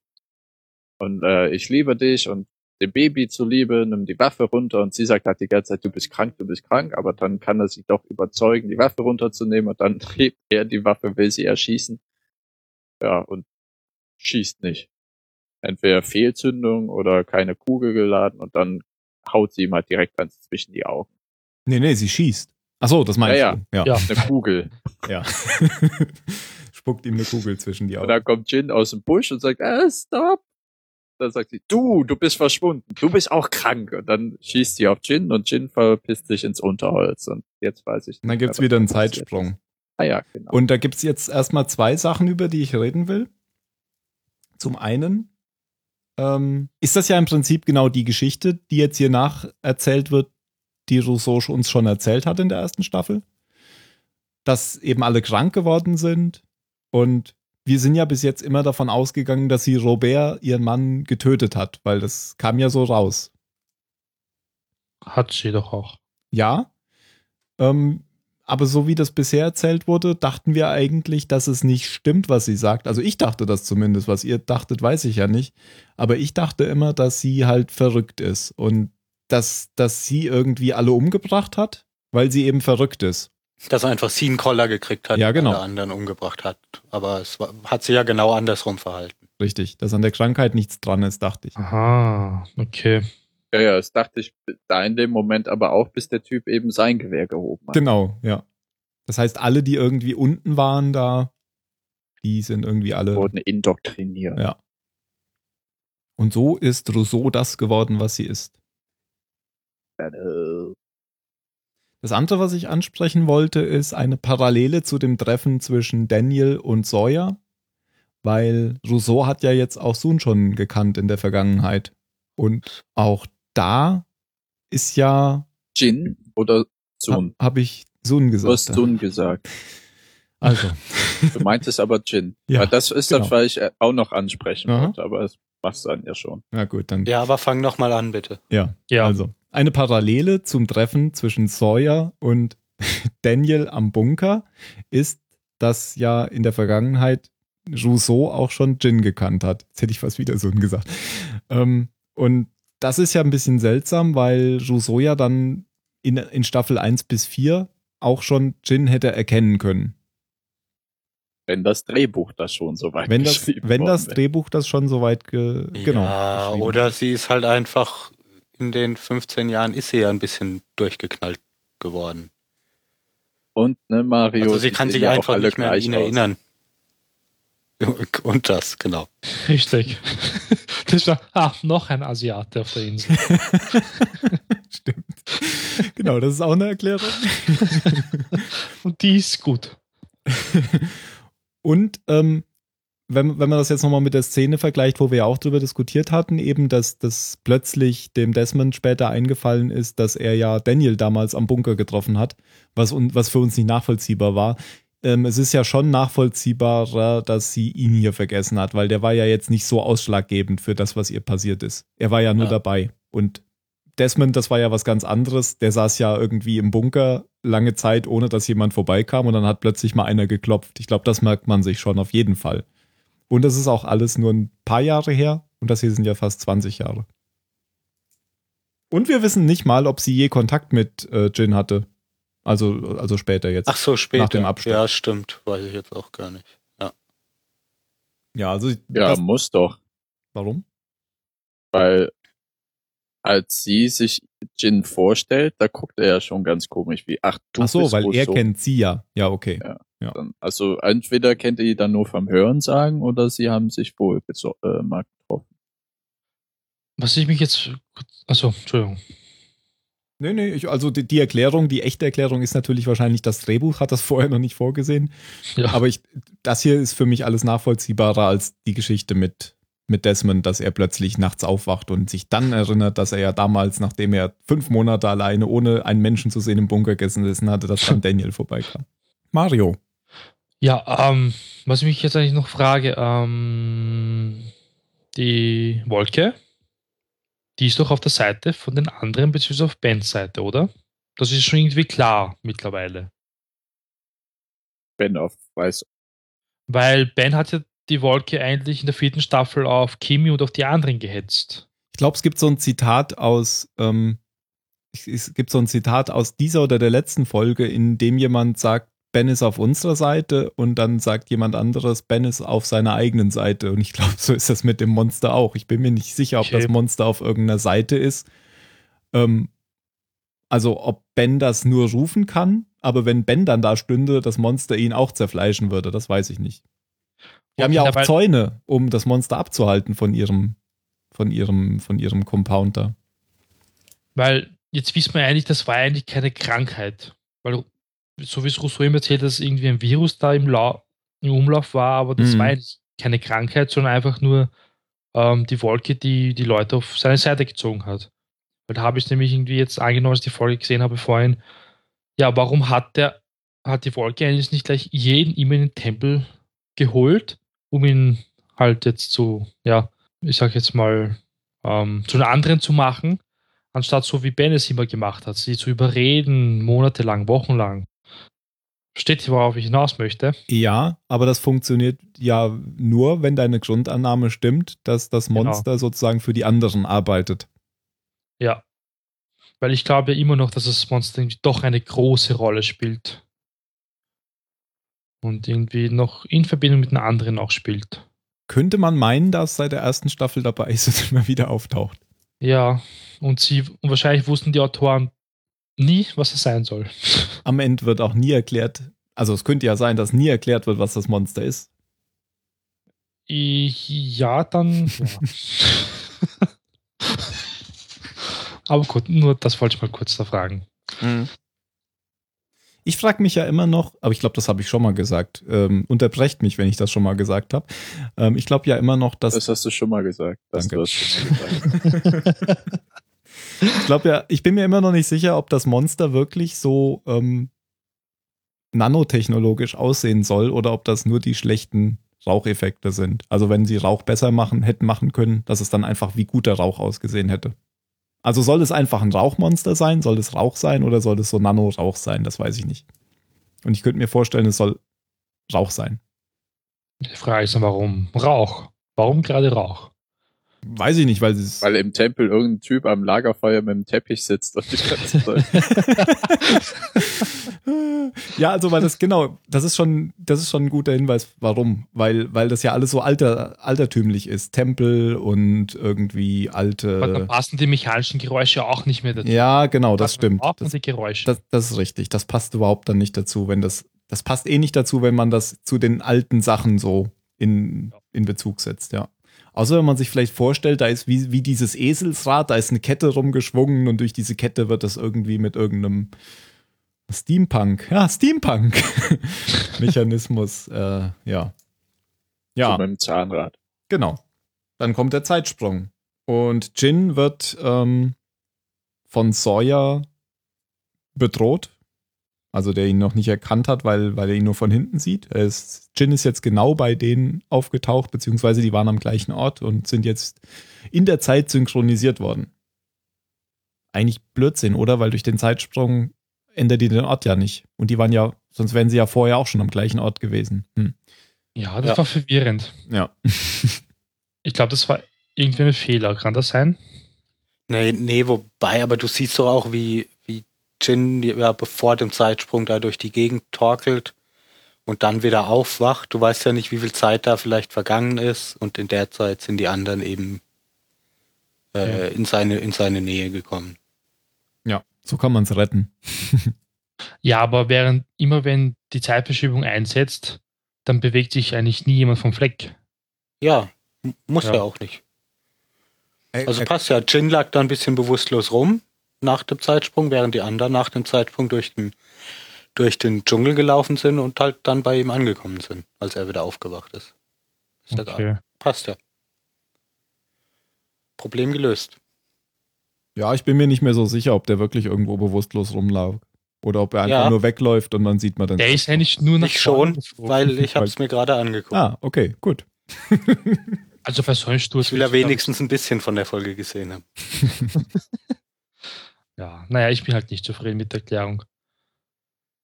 Und äh, ich liebe dich und dem Baby zuliebe, nimm die Waffe runter und sie sagt halt die ganze Zeit, du bist krank, du bist krank, aber dann kann er sie doch überzeugen, die Waffe runterzunehmen und dann hebt er die Waffe, will sie erschießen. Ja, und schießt nicht. Entweder Fehlzündung oder keine Kugel geladen und dann haut sie ihm halt direkt ganz zwischen die Augen. Nee, nee, sie schießt. Ach so, das meinst Ja, du. Ja. Ja. Eine Kugel. ja. Spuckt ihm eine Kugel zwischen die Und Augen. dann kommt Jin aus dem Busch und sagt, ah, stop. Dann sagt sie, du, du bist verschwunden, du bist auch krank. Und dann schießt sie auf Jin und Jin verpisst sich ins Unterholz. Und jetzt weiß ich Und dann gibt's wieder einen Zeitsprung. Ah ja, genau. Und da gibt's jetzt erstmal zwei Sachen, über die ich reden will. Zum einen ähm, ist das ja im Prinzip genau die Geschichte, die jetzt hier nacherzählt wird, die Rousseau uns schon erzählt hat in der ersten Staffel. Dass eben alle krank geworden sind und wir sind ja bis jetzt immer davon ausgegangen, dass sie Robert, ihren Mann, getötet hat, weil das kam ja so raus. Hat sie doch auch. Ja. Ähm, aber so wie das bisher erzählt wurde, dachten wir eigentlich, dass es nicht stimmt, was sie sagt. Also ich dachte das zumindest. Was ihr dachtet, weiß ich ja nicht. Aber ich dachte immer, dass sie halt verrückt ist und dass, dass sie irgendwie alle umgebracht hat, weil sie eben verrückt ist. Dass er einfach sie einen Koller gekriegt hat Ja, genau. und alle anderen umgebracht hat. Aber es war, hat sich ja genau andersrum verhalten. Richtig. Dass an der Krankheit nichts dran ist, dachte ich. Aha, okay. Ja, ja, das dachte ich da in dem Moment aber auch, bis der Typ eben sein Gewehr gehoben hat. Genau, ja. Das heißt, alle, die irgendwie unten waren da, die sind irgendwie alle. Wurden indoktriniert. Ja. Und so ist Rousseau das geworden, was sie ist. Äh, Das andere, was ich ansprechen wollte, ist eine Parallele zu dem Treffen zwischen Daniel und Sawyer, weil Rousseau hat ja jetzt auch Sun schon gekannt in der Vergangenheit. Und auch da ist ja, Jin oder Sun? habe ich Sun Du gesagt. hast Sun gesagt. Also, Du meintest aber Jin. Ja, Weil das ist genau. das, was ich äh, auch noch ansprechen Aha. wollte, aber das machst du dann ja schon. na gut, dann Ja, aber fang noch mal an, bitte. Ja, Ja. also eine Parallele zum Treffen zwischen Sawyer und Daniel am Bunker ist, dass ja in der Vergangenheit Rousseau auch schon Jin gekannt hat. Jetzt hätte ich fast wieder so gesagt. Ähm, und das ist ja ein bisschen seltsam, weil Rousseau ja dann in, in Staffel 1 bis 4 auch schon Jin hätte erkennen können. Wenn das Drehbuch das schon so weit Wenn das, wenn das. Drehbuch das schon so weit ge, genau. Ja, geschrieben oder sie ist halt einfach, in den 15 Jahren ist sie ja ein bisschen durchgeknallt geworden. Und, ne, Mario. Also sie kann sich ja einfach nicht mehr an ihn aus. erinnern. Und das, genau. Richtig. Das war, ah, noch ein Asiate auf der Insel. Stimmt. Genau, das ist auch eine Erklärung. Und die ist gut. Und ähm, wenn, wenn man das jetzt nochmal mit der Szene vergleicht, wo wir ja auch drüber diskutiert hatten, eben, dass das plötzlich dem Desmond später eingefallen ist, dass er ja Daniel damals am Bunker getroffen hat, was, un, was für uns nicht nachvollziehbar war. Ähm, es ist ja schon nachvollziehbarer, dass sie ihn hier vergessen hat, weil der war ja jetzt nicht so ausschlaggebend für das, was ihr passiert ist. Er war ja nur Ja. dabei. Und Desmond, das war ja was ganz anderes. Der saß ja irgendwie im Bunker lange Zeit, ohne dass jemand vorbeikam und dann hat plötzlich mal einer geklopft. Ich glaube, das merkt man sich schon auf jeden Fall. Und das ist auch alles nur ein paar Jahre her und das hier sind ja fast 20 Jahre. Und wir wissen nicht mal, ob sie je Kontakt mit äh, Jin hatte. Also, also später jetzt. Ach so, später. Nach dem Absturz. Ja, stimmt. Weiß ich jetzt auch gar nicht. Ja, also Ja, das, muss doch. warum? Weil als sie sich Jin vorstellt, da guckt er ja schon ganz komisch wie, ach du Ach so, bist weil er kennt sie ja. Ja, okay. Ja. Dann- Also entweder kennt er die dann nur vom Hören sagen oder sie haben sich wohl äh, mal getroffen. Was ich mich jetzt. Also, Entschuldigung. Nee, nee, ich, also die, die Erklärung, die echte Erklärung ist natürlich wahrscheinlich, das Drehbuch hat das vorher noch nicht vorgesehen. Ja. Aber ich, das hier ist für mich alles nachvollziehbarer als die Geschichte mit, mit Desmond, dass er plötzlich nachts aufwacht und sich dann erinnert, dass er ja damals, nachdem er fünf Monate alleine ohne einen Menschen zu sehen im Bunker gesessen hatte, dass dann Daniel vorbeikam. Mario. Ja, ähm, was ich mich jetzt eigentlich noch frage, ähm, die Wolke, die ist doch auf der Seite von den anderen, beziehungsweise auf Bens Seite, oder? Das ist schon irgendwie klar mittlerweile. Ben auf weiß. Weil Ben hat ja die Wolke eigentlich in der vierten Staffel auf Kimi und auf die anderen gehetzt. Ich glaube, es gibt so ein Zitat aus, ähm, es- gibt so ein Zitat aus dieser oder der letzten Folge, in dem jemand sagt, Ben ist auf unserer Seite und dann sagt jemand anderes, Ben ist auf seiner eigenen Seite. Und ich glaube, so ist das mit dem Monster auch. Ich bin mir nicht sicher, ob Okay. das Monster auf irgendeiner Seite ist. Ähm, also ob Ben das nur rufen kann, aber wenn Ben dann da stünde, das Monster ihn auch zerfleischen würde, das weiß ich nicht. Die haben ja auch Zäune, um das Monster abzuhalten von ihrem von ihrem, von ihrem Compound da. Weil jetzt wissen wir eigentlich, das war eigentlich keine Krankheit. Weil, so wie es Rousseau ihm erzählt, dass irgendwie ein Virus da im, La im Umlauf war, aber das Mhm. war eigentlich keine Krankheit, sondern einfach nur ähm, die Wolke, die die Leute auf seine Seite gezogen hat. Weil da habe ich nämlich irgendwie jetzt angenommen, als ich die Folge gesehen habe vorhin, ja, warum hat der, hat die Wolke eigentlich nicht gleich jeden immer in den Tempel geholt, um ihn halt jetzt zu, ja, ich sag jetzt mal, ähm, zu einer anderen zu machen, anstatt so wie Ben es immer gemacht hat, sie zu überreden, monatelang, wochenlang. Steht hier, worauf ich hinaus möchte? Ja, aber das funktioniert ja nur, wenn deine Grundannahme stimmt, dass das Genau. Monster sozusagen für die anderen arbeitet. Ja. Weil ich glaube ja immer noch, dass das Monster doch eine große Rolle spielt. Und irgendwie noch in Verbindung mit den anderen auch spielt. Könnte man meinen, dass seit der ersten Staffel dabei ist und immer wieder auftaucht. Ja, und sie, und wahrscheinlich wussten die Autoren nie, was es sein soll. Am Ende wird auch nie erklärt, also es könnte ja sein, dass nie erklärt wird, was das Monster ist. Ich, ja, dann. Ja. Aber gut, nur das wollte ich mal kurz da fragen. Ich frage mich ja immer noch, aber ich glaube, das habe ich schon mal gesagt. Ähm, unterbrecht mich, wenn ich das schon mal gesagt habe. Ähm, ich glaube ja immer noch, dass Das hast du schon mal gesagt. Danke. das mal gesagt. ich glaube ja, ich bin mir immer noch nicht sicher, ob das Monster wirklich so ähm, nanotechnologisch aussehen soll oder ob das nur die schlechten Raucheffekte sind. Also wenn sie Rauch besser machen, hätten machen können, dass es dann einfach wie guter Rauch ausgesehen hätte. Also soll es einfach ein Rauchmonster sein? Soll es Rauch sein oder soll es so Nanorauch sein? Das weiß ich nicht. Und ich könnte mir vorstellen, es soll Rauch sein. Die Frage ist warum Rauch? Warum gerade Rauch? Weiß ich nicht, weil es. Weil im Tempel irgendein Typ am Lagerfeuer mit dem Teppich sitzt und die ganze Zeit. ja, also weil das genau, das ist schon, das ist schon ein guter Hinweis, warum, weil, weil das ja alles so alter, altertümlich ist, Tempel und irgendwie Aber dann alte. passen die mechanischen Geräusche auch nicht mehr dazu. Ja, genau, das stimmt. Auch Das, die Geräusche. das, das ist richtig. Das passt überhaupt dann nicht dazu, wenn das, das passt eh nicht dazu, wenn man das zu den alten Sachen so in, in Bezug setzt, ja. Außer wenn man sich vielleicht vorstellt, da ist wie, wie dieses Eselsrad, da ist eine Kette rumgeschwungen und durch diese Kette wird das irgendwie mit irgendeinem Steampunk, ja, Steampunk-Mechanismus, äh, ja. Ja, mit dem Zahnrad. genau. Dann kommt der Zeitsprung. Und Jin wird ähm, von Sawyer bedroht. Also der ihn noch nicht erkannt hat, weil, weil er ihn nur von hinten sieht. Ist, Jin ist jetzt genau bei denen aufgetaucht, beziehungsweise die waren am gleichen Ort und sind jetzt in der Zeit synchronisiert worden. Eigentlich Blödsinn, oder? Weil durch den Zeitsprung ändert die den Ort ja nicht. Und die waren ja, sonst wären sie ja vorher auch schon am gleichen Ort gewesen. Hm. ja, das Ja. war verwirrend. Ja. Ich glaube, das war irgendwie ein Fehler. Kann das sein? Nee, nee, wobei, aber du siehst doch auch, wie Jin ja bevor dem Zeitsprung da durch die Gegend torkelt und dann wieder aufwacht. Du weißt ja nicht, wie viel Zeit da vielleicht vergangen ist und in der Zeit sind die anderen eben äh, in, seine, in seine Nähe gekommen. ja, so kann man es retten. Ja, aber während immer wenn die Zeitverschiebung einsetzt, dann bewegt sich eigentlich nie jemand vom Fleck. Ja, muss Ja. ja, auch nicht. Also passt ja, Jin lag da ein bisschen bewusstlos rum nach dem Zeitsprung, während die anderen nach dem Zeitsprung durch den, durch den Dschungel gelaufen sind und halt dann bei ihm angekommen sind, als er wieder aufgewacht ist. ist ja Okay. Passt ja. Problem gelöst. Ja, ich bin mir nicht mehr so sicher, ob der wirklich irgendwo bewusstlos rumlag. Oder ob er einfach Ja. nur wegläuft und man sieht man dann. Der ist eigentlich nur nach Ich vorne schon, geflogen. weil ich habe es mir gerade angeguckt. ah, okay, gut. Also so einem Sturz. Ich will ja wenigstens ein bisschen von der Folge gesehen haben. Ja, naja, ich bin halt nicht zufrieden mit der Erklärung.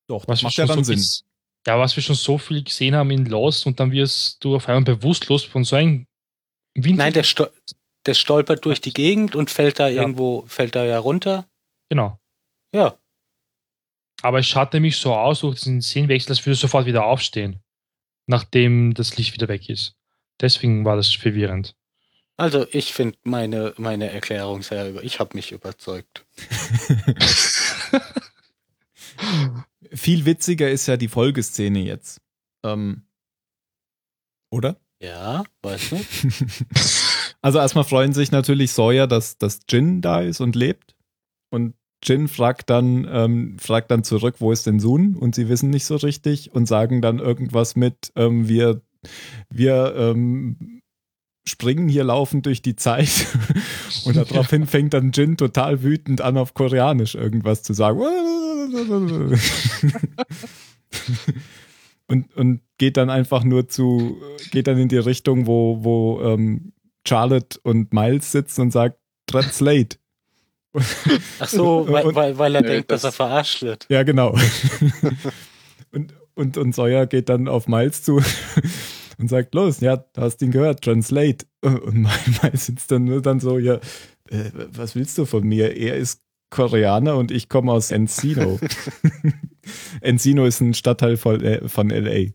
Doch, Was das wir macht ja schon dann so Sinn. ges- Ja, was wir schon so viel gesehen haben in Lost und dann wirst du auf einmal bewusstlos von so einem Wind. Nein, der, Stol der stolpert durch die Gegend und fällt da Ja. irgendwo, fällt da ja runter. Genau. Ja, Aber es schaut nämlich so aus, durch den Szenenwechsel, als würde er sofort wieder aufstehen, nachdem das Licht wieder weg ist. Deswegen war das verwirrend. Also ich finde meine, meine Erklärung sehr über. Ich habe mich überzeugt. Viel witziger ist ja die Folgeszene jetzt. Ähm, oder? Ja, weiß nicht. Also erstmal freuen sich natürlich Sawyer, dass, dass Jin da ist und lebt. Und Jin fragt dann, ähm, fragt dann zurück, wo ist denn Sun? Und sie wissen nicht so richtig und sagen dann irgendwas mit, ähm, wir, wir ähm, springen hier laufend durch die Zeit. und daraufhin fängt dann Jin total wütend an, auf Koreanisch irgendwas zu sagen. und, und geht dann einfach nur zu, geht dann in die Richtung, wo, wo ähm, Charlotte und Miles sitzen und sagt, translate. Ach so, weil, Und- weil, weil er Nee, denkt, dass das- er verarscht wird. Ja, genau. und, und, und Sawyer geht dann auf Miles zu und sagt, los, ja, du hast ihn gehört, translate. Und Miles sitzt dann nur dann so, ja, äh, was willst du von mir? Er ist Koreaner und ich komme aus Encino. Encino ist ein Stadtteil von, äh, von L.A.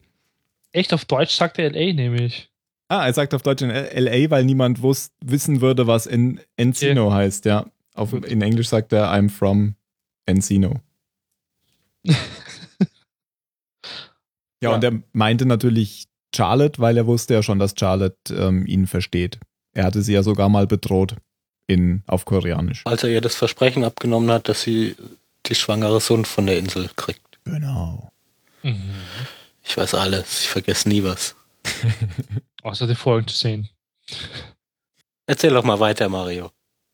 Echt, auf Deutsch sagt er LA nämlich. Ah, er sagt auf Deutsch in L.A., weil niemand wus wissen würde, was en Encino heißt, ja. Auf, Gut. in Englisch sagt er, I'm from Encino. ja, Ja. und er meinte natürlich Charlotte, weil er wusste ja schon, dass Charlotte ähm, ihn versteht. Er hatte sie ja sogar mal bedroht in, auf Koreanisch. Als er ihr das Versprechen abgenommen hat, dass sie die schwangere Sohn von der Insel kriegt. Genau. Mhm. Ich weiß alles, ich vergesse nie was. Außer die Folgen zu sehen. Erzähl doch mal weiter, Mario.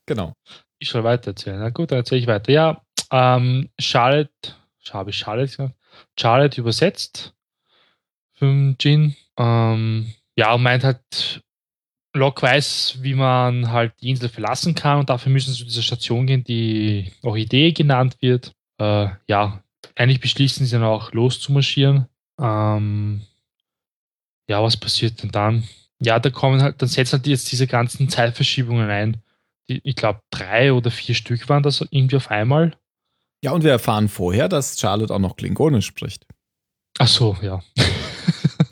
Genau. Ich soll weiter erzählen. Na gut, dann erzähle ich weiter. Ja, ähm, Charlotte, habe ich Charlotte gesagt? Charlotte übersetzt für Jin. Ähm, ja, und meint halt, Locke weiß, wie man halt die Insel verlassen kann und dafür müssen sie zu dieser Station gehen, die Orchidee genannt wird. Äh, ja, eigentlich beschließen sie dann auch loszumarschieren. Ähm, ja, was passiert denn dann? Ja, da kommen halt, dann setzen halt jetzt diese ganzen Zeitverschiebungen ein die, ich glaube, drei oder vier Stück waren das irgendwie auf einmal. Ja, und wir erfahren vorher, dass Charlotte auch noch Klingonisch spricht. Ach so, ja.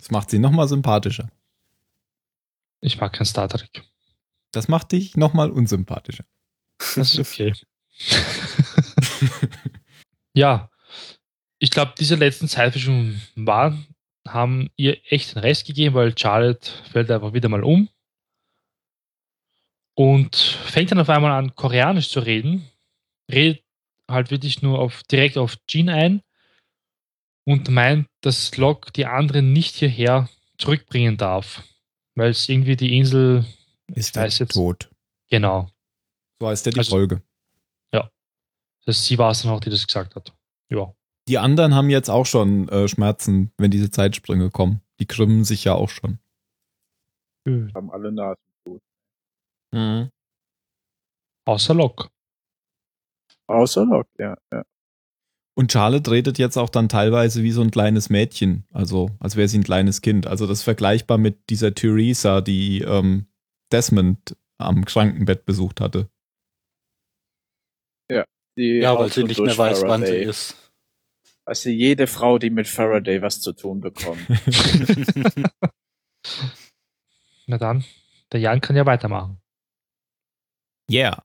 Das macht sie nochmal sympathischer. Ich mag kein Star Trek. Das macht dich nochmal unsympathischer. Das ist okay. ja, ich glaube, diese letzten Zeitverschiebungen waren, haben ihr echt den Rest gegeben, weil Charlotte fällt einfach wieder mal um und fängt dann auf einmal an, Koreanisch zu reden, redet halt wirklich nur auf, direkt auf Jean ein und meint, dass Locke die anderen nicht hierher zurückbringen darf, weil es irgendwie die Insel, Ist weiß jetzt- tot. genau, So heißt ja die Also- Folge. dass sie war es dann auch, die das gesagt hat. Ja. Die anderen haben jetzt auch schon äh, Schmerzen, wenn diese Zeitsprünge kommen. Die krümmen sich ja auch schon. Haben alle Nasen gut. Außer Locke. Außer Locke, ja. ja. Und Charlotte redet jetzt auch dann teilweise wie so ein kleines Mädchen, also als wäre sie ein kleines Kind. Also das ist vergleichbar mit dieser Theresa, die ähm, Desmond am Krankenbett besucht hatte. Die Ja, weil sie nicht mehr weiß, wann sie Faraday. ist. Also jede Frau, die mit Faraday was zu tun bekommt. Na dann, der Jan kann ja weitermachen. Yeah.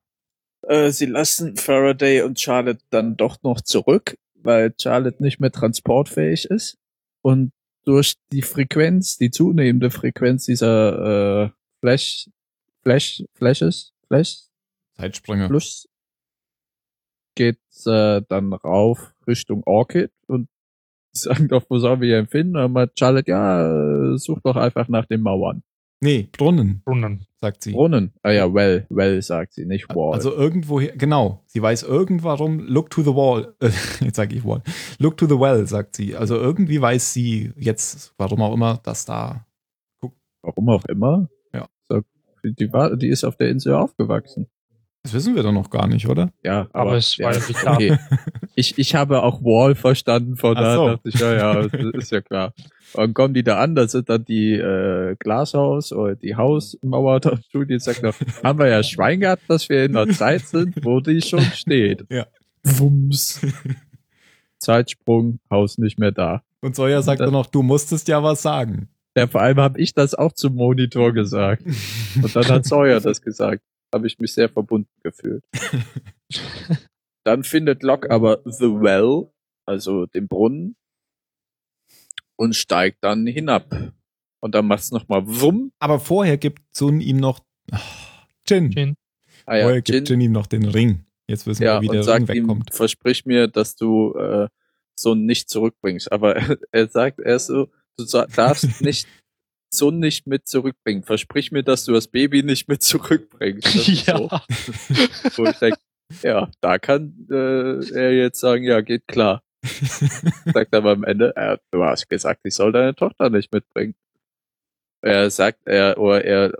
Äh, sie lassen Faraday und Charlotte dann doch noch zurück, weil Charlotte nicht mehr transportfähig ist. Und durch die Frequenz, die zunehmende Frequenz dieser äh, Flash, Flash, Flashes, Flash, Zeitsprünge. Plus geht äh, dann rauf Richtung Orchid und sagen doch, wo sollen wir hier finden? Und meint Charlotte, ja, such doch einfach nach den Mauern. Nee, Brunnen, Brunnen. sagt sie. Brunnen. Ah ja, well, well, sagt sie, nicht wall. Also irgendwoher, genau. Sie weiß irgendwarum, look to the wall. Jetzt sage ich wall. Look to the well, sagt sie. Also irgendwie weiß sie jetzt, warum auch immer, dass da. Warum auch immer. Ja. So, die, war, die ist auf der Insel aufgewachsen. Das wissen wir doch noch gar nicht, oder? Ja, Aber es war ja, okay. Ich, ich habe auch Wall verstanden, von Ach da so. dachte ich, ja, ja, das ist ja klar. Und dann kommen die da an, das sind dann die äh, Glashaus oder die Hausmauer der Studie, sagt noch, haben wir ja Schwein gehabt, dass wir in einer Zeit sind, wo die schon steht. Ja. Wumms. Zeitsprung, Haus nicht mehr da. Und Sawyer sagt dann noch, du musstest ja was sagen. Ja, vor allem habe ich das auch zum Monitor gesagt. Und dann hat Sawyer das gesagt. Habe ich mich sehr verbunden gefühlt. Dann findet Locke aber The Well, also den Brunnen, und steigt dann hinab. Und dann macht's nochmal Wumm. Aber vorher gibt Sun ihm noch Jin. Jin. Ah ja, Vorher gibt Jin, Jin ihm noch den Ring. Jetzt wissen ja wir, wie und der Ring sagt ihm, wegkommt. versprich mir, dass du äh, Sun nicht zurückbringst. Aber er sagt, er ist so, du darfst nicht Sun nicht mit zurückbringen. Versprich mir, dass du das Baby nicht mit zurückbringst. So, ja. wo ich denk, ja, da kann äh, er jetzt sagen, ja, geht klar. Sagt aber am Ende, äh, du hast gesagt, ich soll deine Tochter nicht mitbringen. Er sagt, er, oder er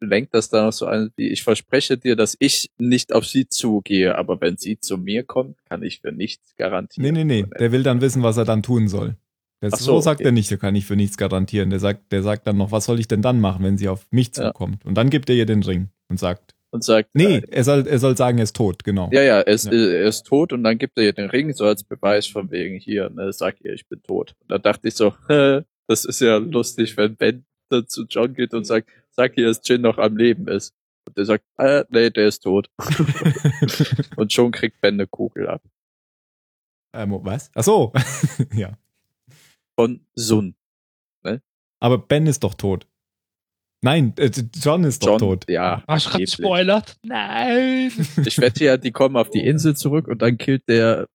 lenkt das dann noch so ein, wie ich verspreche dir, dass ich nicht auf sie zugehe, aber wenn sie zu mir kommt, kann ich für nichts garantieren. Nee, nee, nee. Der will dann wissen, was er dann tun soll. Das, so, so, sagt okay. er nicht, da kann ich für nichts garantieren. Der sagt, der sagt dann noch, was soll ich denn dann machen, wenn sie auf mich Ja. zukommt? Und dann gibt er ihr den Ring und sagt, Und sagt, nee, äh, er soll, er soll sagen, er ist tot, genau. ja, ja, er ist, Ja. er ist tot und dann gibt er ihr den Ring so als Beweis von wegen hier, ne, sag ihr, ich bin tot. Und da dachte ich so, das ist ja lustig, wenn Ben dann zu John geht und sagt, sag ihr, dass Jin noch am Leben ist. Und der sagt, äh, nee, der ist tot. und schon kriegt Ben eine Kugel ab. Ähm, was? Ach so. ja. Von Sun. Aber Ben ist doch tot. Nein, äh, John ist doch John, tot. ja. Du gerade angeblich. gespoilert? Nein! Ich wette ja, die kommen auf die Insel zurück und dann killt der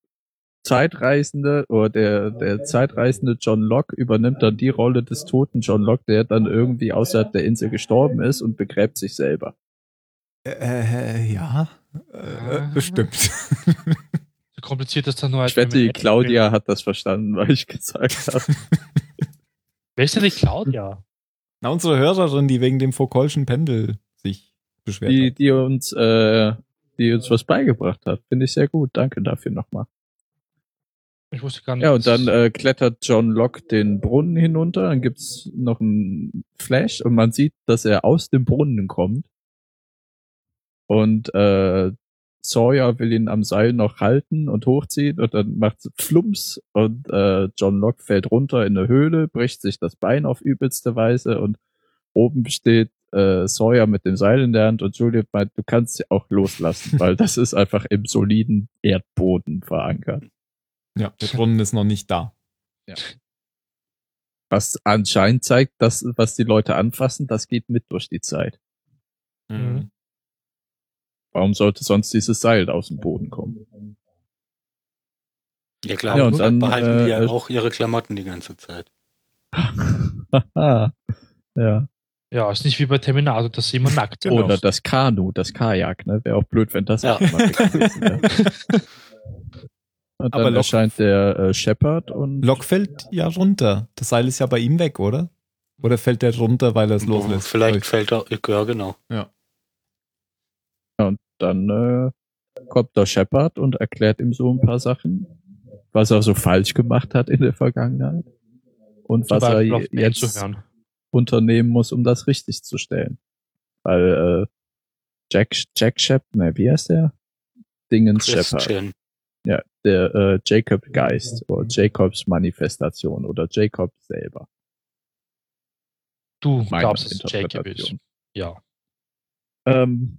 Zeitreisende oder der, der Zeitreisende John Locke übernimmt dann die Rolle des toten John Locke, der dann irgendwie außerhalb der Insel gestorben ist und begräbt sich selber. Äh, ja. Äh, äh, bestimmt. So kompliziert ist das nur als Ich wette, die Claudia hat das verstanden, weil ich gesagt habe. Wer ist denn die Claudia? Na, unsere Hörerin, die wegen dem Foucault'schen Pendel sich beschwert Die, hat. die uns, äh, die uns was beigebracht hat. Finde ich sehr gut. Danke dafür nochmal. Ich wusste gar nicht. Ja, und dann äh, klettert John Locke den Brunnen hinunter, dann gibt's noch einen Flash und man sieht, dass er aus dem Brunnen kommt. Und äh, Sawyer will ihn am Seil noch halten und hochziehen und dann macht's Flumps und äh, John Locke fällt runter in eine Höhle, bricht sich das Bein auf übelste Weise und oben steht äh, Sawyer mit dem Seil in der Hand und Juliet meint, du kannst sie auch loslassen, weil das ist einfach im soliden Erdboden verankert. Ja, der Brunnen ist noch nicht da. was anscheinend zeigt, dass was die Leute anfassen, das geht mit durch die Zeit. Mhm. Warum sollte sonst dieses Seil aus dem Boden kommen? Ja klar, Ja, und dann, behalten die ja äh, auch ihre Klamotten die ganze Zeit. ja. Ja, ist nicht wie bei Terminator, dass sie immer nackt sind. Genau. Oder das Kanu, das Kajak, ne? Wäre auch blöd, wenn das Ja. gewesen wäre. Und Aber dann Locke- erscheint der äh, Shepard und Locke fällt ja runter. Das Seil ist ja bei ihm weg, oder? Oder fällt der runter, weil er es loslässt? Vielleicht fällt er, ja genau. Dann äh, kommt der Shepard und erklärt ihm so ein paar Sachen, was er so falsch gemacht hat in der Vergangenheit und was er jetzt unternehmen muss, um das richtig zu stellen. Weil äh, Jack, Jack Shep, ne, wie heißt der? Dingens Shepard. Ja, der äh, Jacob Geist oder Jacobs Manifestation oder Jacob selber. Du Meine glaubst, es Jacob ist. Ja. Ähm,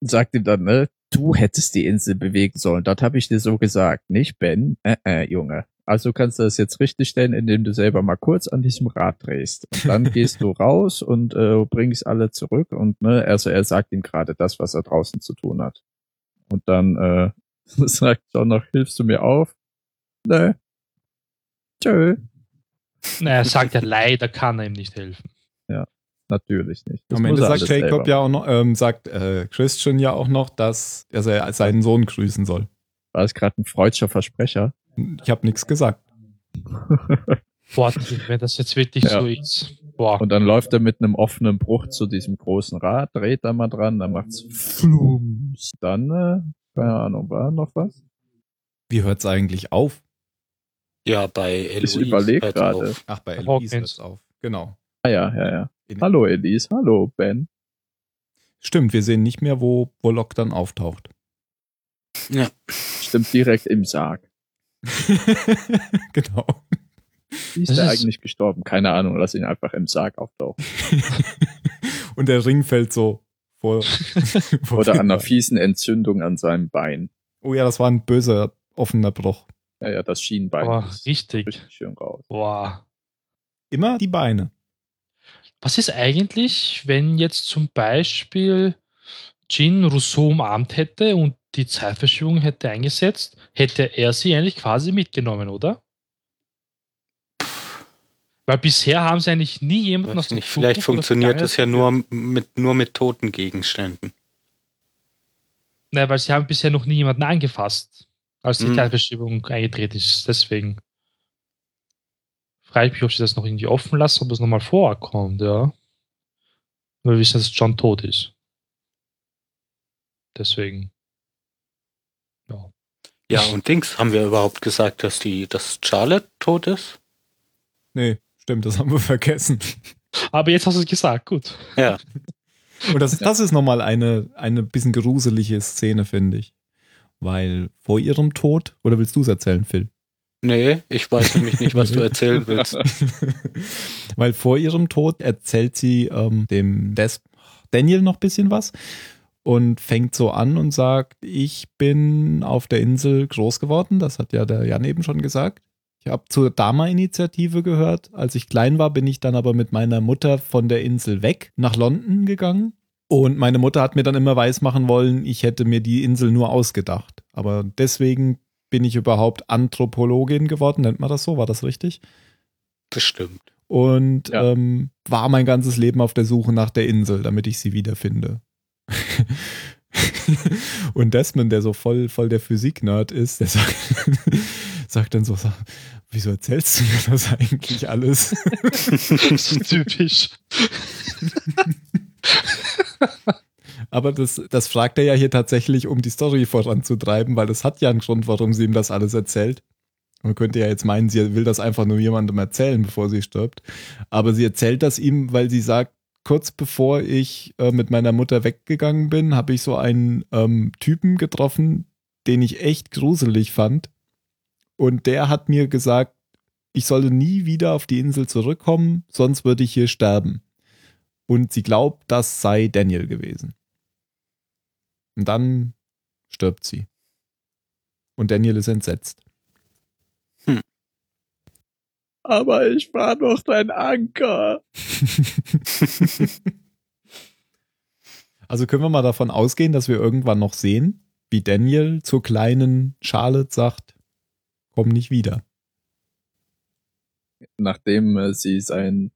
sagt ihm dann, ne, du hättest die Insel bewegen sollen. Dort habe ich dir so gesagt, nicht Ben? Äh, äh, Junge. Also kannst du das jetzt richtig stellen, indem du selber mal kurz an diesem Rad drehst. Und dann gehst du raus und äh, bringst alle zurück. Und ne, also er sagt ihm gerade das, was er draußen zu tun hat. Und dann äh, sagt John noch, hilfst du mir auf? Nö. Tschö. Na, er sagt ja, leider kann er ihm nicht helfen. Natürlich nicht. Das Am Ende sagt Jacob selber ja auch noch, ähm, sagt äh, Christian ja auch noch, dass dass er seinen Sohn grüßen soll. War es gerade ein freudscher Versprecher? Ich habe nichts gesagt. Boah, wenn das jetzt wirklich Ja. so ist. Boah. Und dann läuft er mit einem offenen Bruch zu diesem großen Rad, dreht da mal dran, dann macht's flums. Dann, äh, keine Ahnung, war noch was? Wie hört's eigentlich auf? Ja, bei Eloise. überleg hört gerade. auf. Ach, bei. Eloise hört's auf. Genau. Ah ja, ja, ja. In- Hallo Elise, hallo Ben. Stimmt, wir sehen nicht mehr, wo, Locke dann auftaucht. Ja. Stimmt direkt im Sarg. genau. Wie ist Das der ist- eigentlich gestorben? Keine Ahnung, lass ihn einfach im Sarg auftauchen. Und der Ring fällt so vor. vor Oder an einer fiesen Entzündung an seinem Bein. Oh ja, das war ein böser, offener Bruch. Ja, ja, das Schienbein. Boah, richtig schön raus. Boah. Immer die Beine. Was ist eigentlich, wenn jetzt zum Beispiel Jean Rousseau umarmt hätte und die Zeitverschiebung hätte eingesetzt, hätte er sie eigentlich quasi mitgenommen, oder? Weil bisher haben sie eigentlich nie jemanden Weiß nicht, vielleicht funktioniert das ja nur mit, nur mit toten Gegenständen. Nein, weil sie haben bisher noch nie jemanden angefasst, als die Mhm. Zeitverschiebung eingetreten ist. Deswegen frage ich mich, ob sie das noch irgendwie offen lassen, ob es nochmal vorkommt, ja. Weil wir wissen, dass John tot ist. Deswegen. Ja. Ja, und Dings, haben wir überhaupt gesagt, dass die, dass Charlotte tot ist? Nee, stimmt, das haben wir vergessen. Aber jetzt hast du es gesagt, gut. Ja. Und das, das ist nochmal eine, eine bisschen gruselige Szene, finde ich. Weil vor ihrem Tod, oder willst du es erzählen, Phil? Nee, ich weiß nämlich nicht, was du erzählen willst. Weil vor ihrem Tod erzählt sie ähm, dem Des Daniel noch ein bisschen was und fängt so an und sagt, ich bin auf der Insel groß geworden, das hat ja der Jan eben schon gesagt. Ich habe zur Dama-Initiative gehört. Als ich klein war, bin ich dann aber mit meiner Mutter von der Insel weg nach London gegangen. Und meine Mutter hat mir dann immer weismachen wollen, ich hätte mir die Insel nur ausgedacht. Aber deswegen bin ich überhaupt Anthropologin geworden, nennt man das so? War das richtig? Bestimmt. Und Ja. ähm, war mein ganzes Leben auf der Suche nach der Insel, damit ich sie wiederfinde. Und Desmond, der so voll, voll der Physik-Nerd ist, der sagt, sagt dann so, so, wieso erzählst du mir das eigentlich alles? Das ist typisch. Aber das, das fragt er ja hier tatsächlich, um die Story voranzutreiben, weil das hat ja einen Grund, warum sie ihm das alles erzählt. Man könnte ja jetzt meinen, sie will das einfach nur jemandem erzählen, bevor sie stirbt. Aber sie erzählt das ihm, weil sie sagt, kurz bevor ich äh, mit meiner Mutter weggegangen bin, habe ich so einen ähm, Typen getroffen, den ich echt gruselig fand. Und der hat mir gesagt, ich solle nie wieder auf die Insel zurückkommen, sonst würde ich hier sterben. Und sie glaubt, das sei Daniel gewesen. Und dann stirbt sie. Und Daniel ist entsetzt. Aber ich war doch dein Anker. Also können wir mal davon ausgehen, dass wir irgendwann noch sehen, wie Daniel zur kleinen Charlotte sagt, komm nicht wieder. Nachdem äh, sie sein.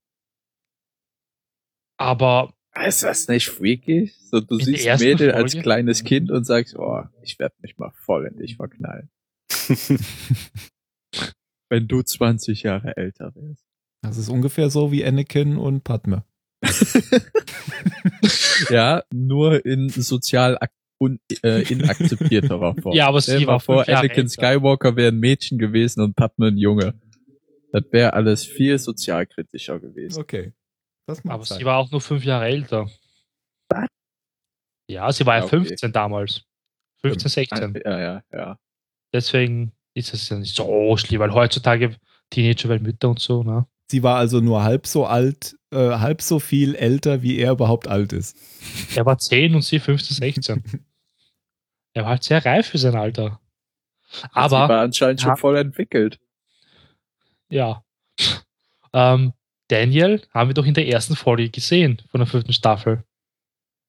Aber Ist das nicht freaky? So, du In siehst Mädel als Folge? kleines Kind und sagst, oh, ich werde mich mal voll in dich verknallen. Wenn du 20 Jahre älter wärst. Das ist ungefähr so wie Anakin und Padme. ja, nur in sozial ak un äh, inakzeptierterer Form. Ja, aber Stell sie dir mal war vor, Anakin. Skywalker wäre ein Mädchen gewesen und Padme ein Junge. Das wäre alles viel sozialkritischer gewesen. Okay. Das Aber sein. sie war auch nur fünf Jahre älter. Was? Ja, sie war ja okay. 15 damals. 15, 16. Ja, ja, ja. Deswegen ist es ja nicht so schlimm, weil heutzutage Teenager werden Mütter und so, ne? Sie war also nur halb so alt, äh, halb so viel älter, wie er überhaupt alt ist. Er war 10 und sie 15, 16. er war halt sehr reif für sein Alter. sie Aber, war anscheinend schon voll entwickelt. ja. Ähm, Daniel haben wir doch in der ersten Folge gesehen von der fünften Staffel.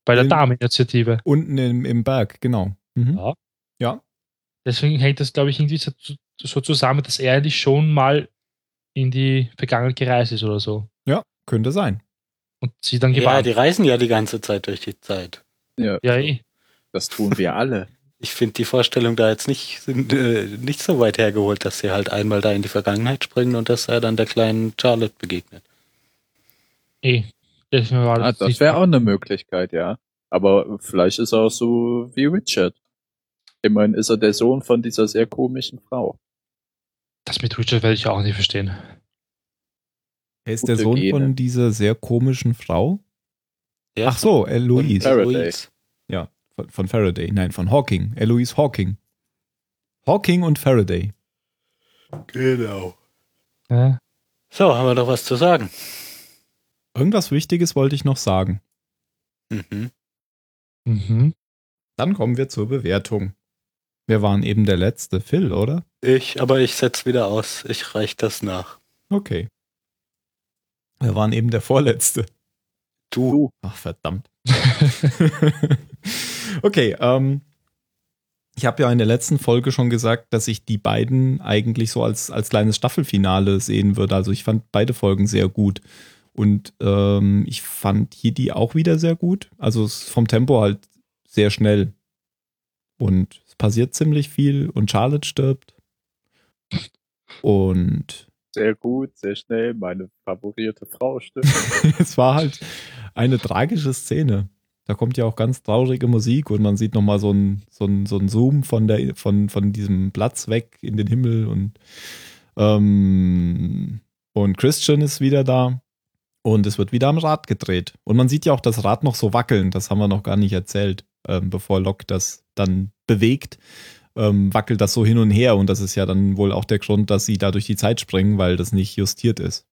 Bei der In- Dameninitiative. Unten im, im Berg, genau. Mhm. Ja. Ja. Deswegen hängt das, glaube ich, irgendwie so, so zusammen, dass er eigentlich schon mal in die Vergangenheit gereist ist oder so. Ja, könnte sein. Und sie dann Ja, gewarnt. die reisen ja die ganze Zeit durch die Zeit. Ja, ja, eh. das tun wir alle. Ich finde die Vorstellung da jetzt nicht, äh, nicht so weit hergeholt, dass sie halt einmal da in die Vergangenheit springen und dass er dann der kleinen Charlotte begegnet. eh. Deswegen war Ah, das wäre auch eine Möglichkeit, ja. Aber vielleicht ist er auch so wie Richard. Immerhin ist er der Sohn von dieser sehr komischen Frau. Das mit Richard werde ich auch nicht verstehen. Er ist der Gute Sohn Gene. von dieser sehr komischen Frau. Ja, Ach so, Eloise. Faraday. Von, von Faraday. Nein, von Hawking. Eloise Hawking. Hawking und Faraday. Genau. Ja. So, haben wir doch was zu sagen. Irgendwas Wichtiges wollte ich noch sagen. Mhm. Mhm. Dann kommen wir zur Bewertung. Wir waren eben der letzte Phil, oder? Ich, aber ich setz wieder aus. Ich reich das nach. Okay. Wir waren eben der vorletzte. Du. Ach, verdammt. okay, ähm, ich habe ja in der letzten Folge schon gesagt, dass ich die beiden eigentlich so als, als kleines Staffelfinale sehen würde. Also ich fand beide Folgen sehr gut. Und ähm, ich fand hier die auch wieder sehr gut. Also vom Tempo halt sehr schnell. Und es passiert ziemlich viel und Charlotte stirbt. Und Sehr gut, sehr schnell. Meine favorierte Frau stimmt. es war halt eine tragische Szene. Da kommt ja auch ganz traurige Musik und man sieht nochmal so ein, so ein, so ein Zoom von, der, von, von diesem Platz weg in den Himmel und, ähm, und Christian ist wieder da und es wird wieder am Rad gedreht. Und man sieht ja auch das Rad noch so wackeln, das haben wir noch gar nicht erzählt, ähm, bevor Locke das dann bewegt, ähm, wackelt das so hin und her und das ist ja dann wohl auch der Grund, dass sie da durch die Zeit springen, weil das nicht justiert ist.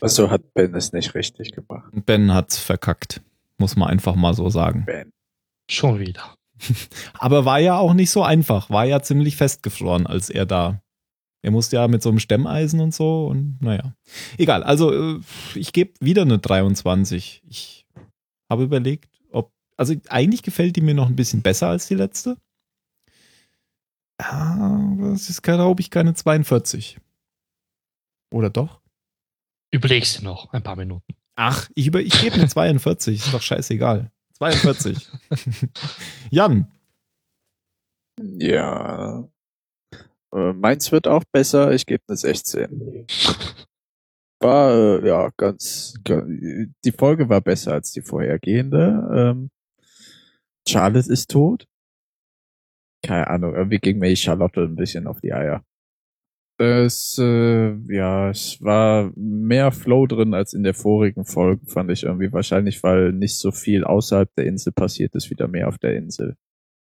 Also hat Ben es nicht richtig gemacht. Ben hat's verkackt, muss man einfach mal so sagen. Schon wieder. Aber war ja auch nicht so einfach, war ja ziemlich festgefroren, als er da. Er musste ja mit so einem Stemmeisen und so und naja. Egal, also äh, ich gebe wieder eine 23. Ich habe überlegt, ob. Also eigentlich gefällt die mir noch ein bisschen besser als die letzte. Aber es ist, glaube ich, keine 42. Oder doch? Überlegst du noch ein paar Minuten. Ach, ich, über, ich gebe eine 42, ist doch scheißegal. 42. Jan, Ja. Äh, meins wird auch besser. Ich gebe eine 16. War, äh, ja, ganz, ga- die Folge war besser als die vorhergehende. Ähm, Charlotte ist tot. Keine Ahnung, irgendwie ging mir die Charlotte ein bisschen auf die Eier. Es, äh, ja, es war mehr Flow drin als in der vorigen Folge, fand ich irgendwie. Wahrscheinlich, weil nicht so viel außerhalb der Insel passiert ist, wieder mehr auf der Insel.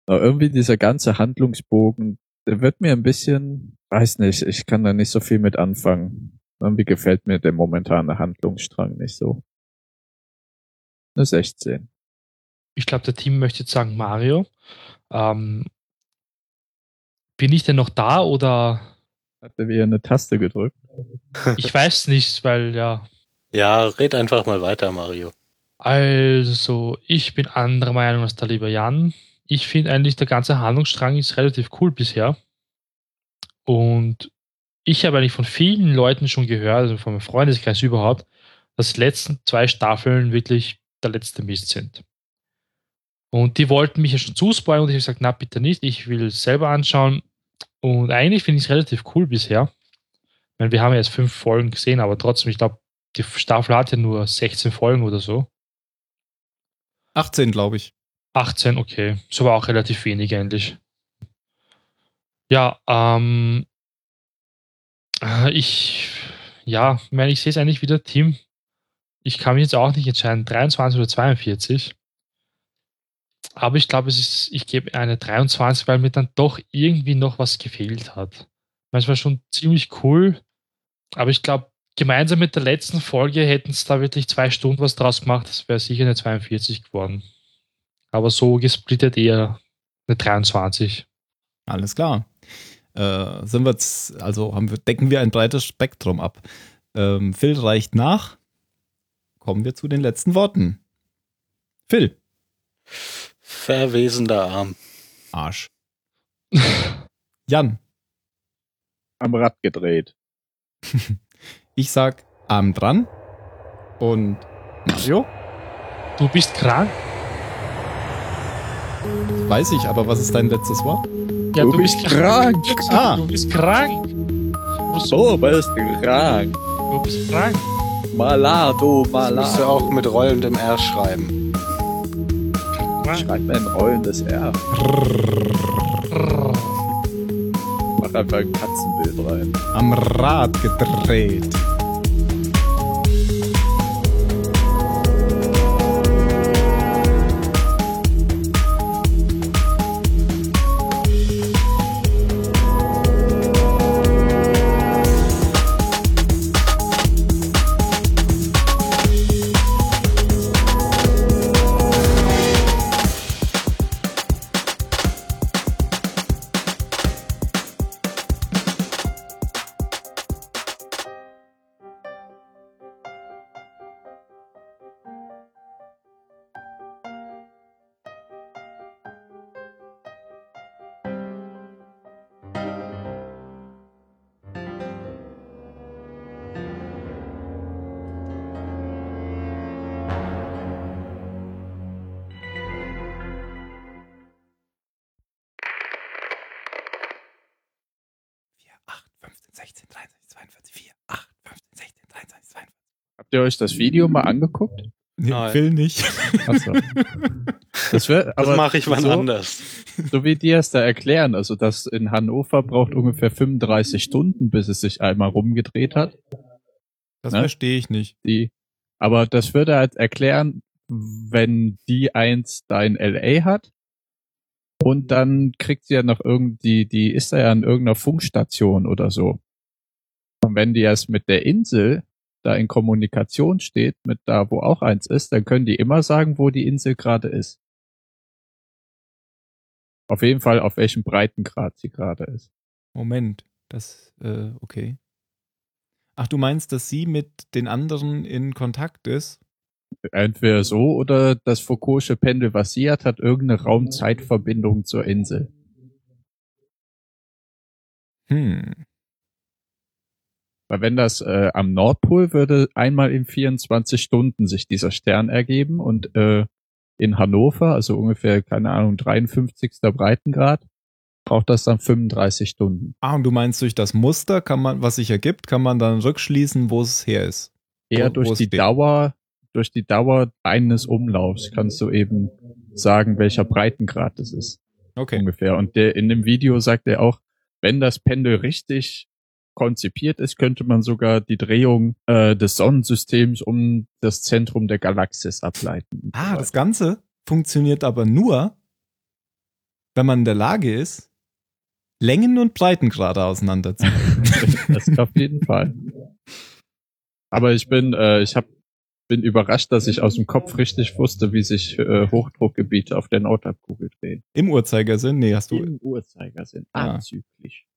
Aber irgendwie dieser ganze Handlungsbogen, der wird mir ein bisschen, weiß nicht, ich kann da nicht so viel mit anfangen. Irgendwie gefällt mir der momentane Handlungsstrang nicht so. Eine 16. Ich glaube, der Team möchte jetzt sagen Mario. Ähm, bin ich denn noch da oder Hat er wieder eine Taste gedrückt? ich weiß nicht, weil ja. Ja, red einfach mal weiter, Mario. Also, ich bin anderer Meinung als der liebe Jan. Ich finde eigentlich, der ganze Handlungsstrang ist relativ cool bisher. Und ich habe eigentlich von vielen Leuten schon gehört, also von meinem Freundeskreis überhaupt, dass die letzten zwei Staffeln wirklich der letzte Mist sind. Und die wollten mich ja schon zuspoilern und ich habe gesagt, na bitte nicht, ich will es selber anschauen. Und eigentlich finde ich es relativ cool bisher. Ich meine, wir haben ja jetzt fünf Folgen gesehen, aber trotzdem, ich glaube, die Staffel hat ja nur 16 Folgen oder so. 18, glaube ich. 18, okay. So war auch relativ wenig eigentlich. Ja, ähm, äh, ich, ja, ich meine, ich sehe es eigentlich wieder, Team. Ich kann mich jetzt auch nicht entscheiden, 23 oder 42. Aber ich glaube, es ist, ich gebe eine 23, weil mir dann doch irgendwie noch was gefehlt hat. Manchmal schon ziemlich cool, aber ich glaube, gemeinsam mit der letzten Folge hätten es da wirklich zwei Stunden was draus gemacht, das wäre sicher eine 42 geworden. Aber so gesplittet eher eine 23. Alles klar. Äh, sind wir jetzt, also haben wir, decken wir ein breites Spektrum ab. Ähm, Phil reicht nach. Kommen wir zu den letzten Worten. Phil. Verwesender Arm. Arsch. Jan. Am Rad gedreht. Ich sag Arm dran. Und Mario? Du bist krank? Weiß ich, aber was ist dein letztes Wort? Ja, Du bist krank. Ah. Du bist krank. So, bist krank. Du bist krank. Malado, Musst du malado. auch mit rollendem R schreiben. Schreib mir ein rollendes R. Mach einfach ein Katzenbild rein. Am Rad gedreht. Habt ihr euch das Video mal angeguckt? Nee, Nein. will nicht. Achso. Das wird, Das mache ich wann so, anders. so wie die es da erklären, also das in Hannover braucht ungefähr 35 Stunden, bis es sich einmal rumgedreht hat. Das Ne? verstehe ich nicht. Die, aber das würde halt erklären, wenn die eins da in LA hat und dann kriegt sie ja noch irgendwie, die ist da ja an irgendeiner Funkstation oder so. Und wenn die erst mit der Insel da in Kommunikation steht, mit da, wo auch eins ist, dann können die immer sagen, wo die Insel gerade ist. Auf jeden Fall, auf welchem Breitengrad sie gerade ist. Moment, das, äh, okay. Ach, du meinst, dass sie mit den anderen in Kontakt ist? Entweder so oder das Foucault'sche Pendel, was sie hat, hat irgendeine Raumzeitverbindung zur Insel. Hm. Weil wenn das äh, am Nordpol würde einmal in 24 Stunden sich dieser Stern ergeben und äh, in Hannover, also ungefähr, keine Ahnung, 53. Breitengrad, braucht das dann 35 Stunden. Ah, und du meinst, durch das Muster kann man, was sich ergibt, kann man dann rückschließen, wo es her ist. Eher durch die steht. Dauer, durch die Dauer eines Umlaufs kannst du eben sagen, welcher Breitengrad es ist. Okay. ungefähr. Und der, in dem Video sagt er auch, wenn das Pendel richtig konzipiert ist, könnte man sogar die Drehung äh, des Sonnensystems um das Zentrum der Galaxis ableiten. Ah, das Ganze funktioniert aber nur, wenn man in der Lage ist, Längen und Breitengrade auseinanderzuhalten. das auf jeden Fall. Aber ich bin, äh, ich hab, bin überrascht, dass ich aus dem Kopf richtig wusste, wie sich äh, Hochdruckgebiete auf der Nordhalbkugel drehen. Im Uhrzeigersinn? Nee, hast du. Im Uhrzeigersinn. Ah. Anzüglich.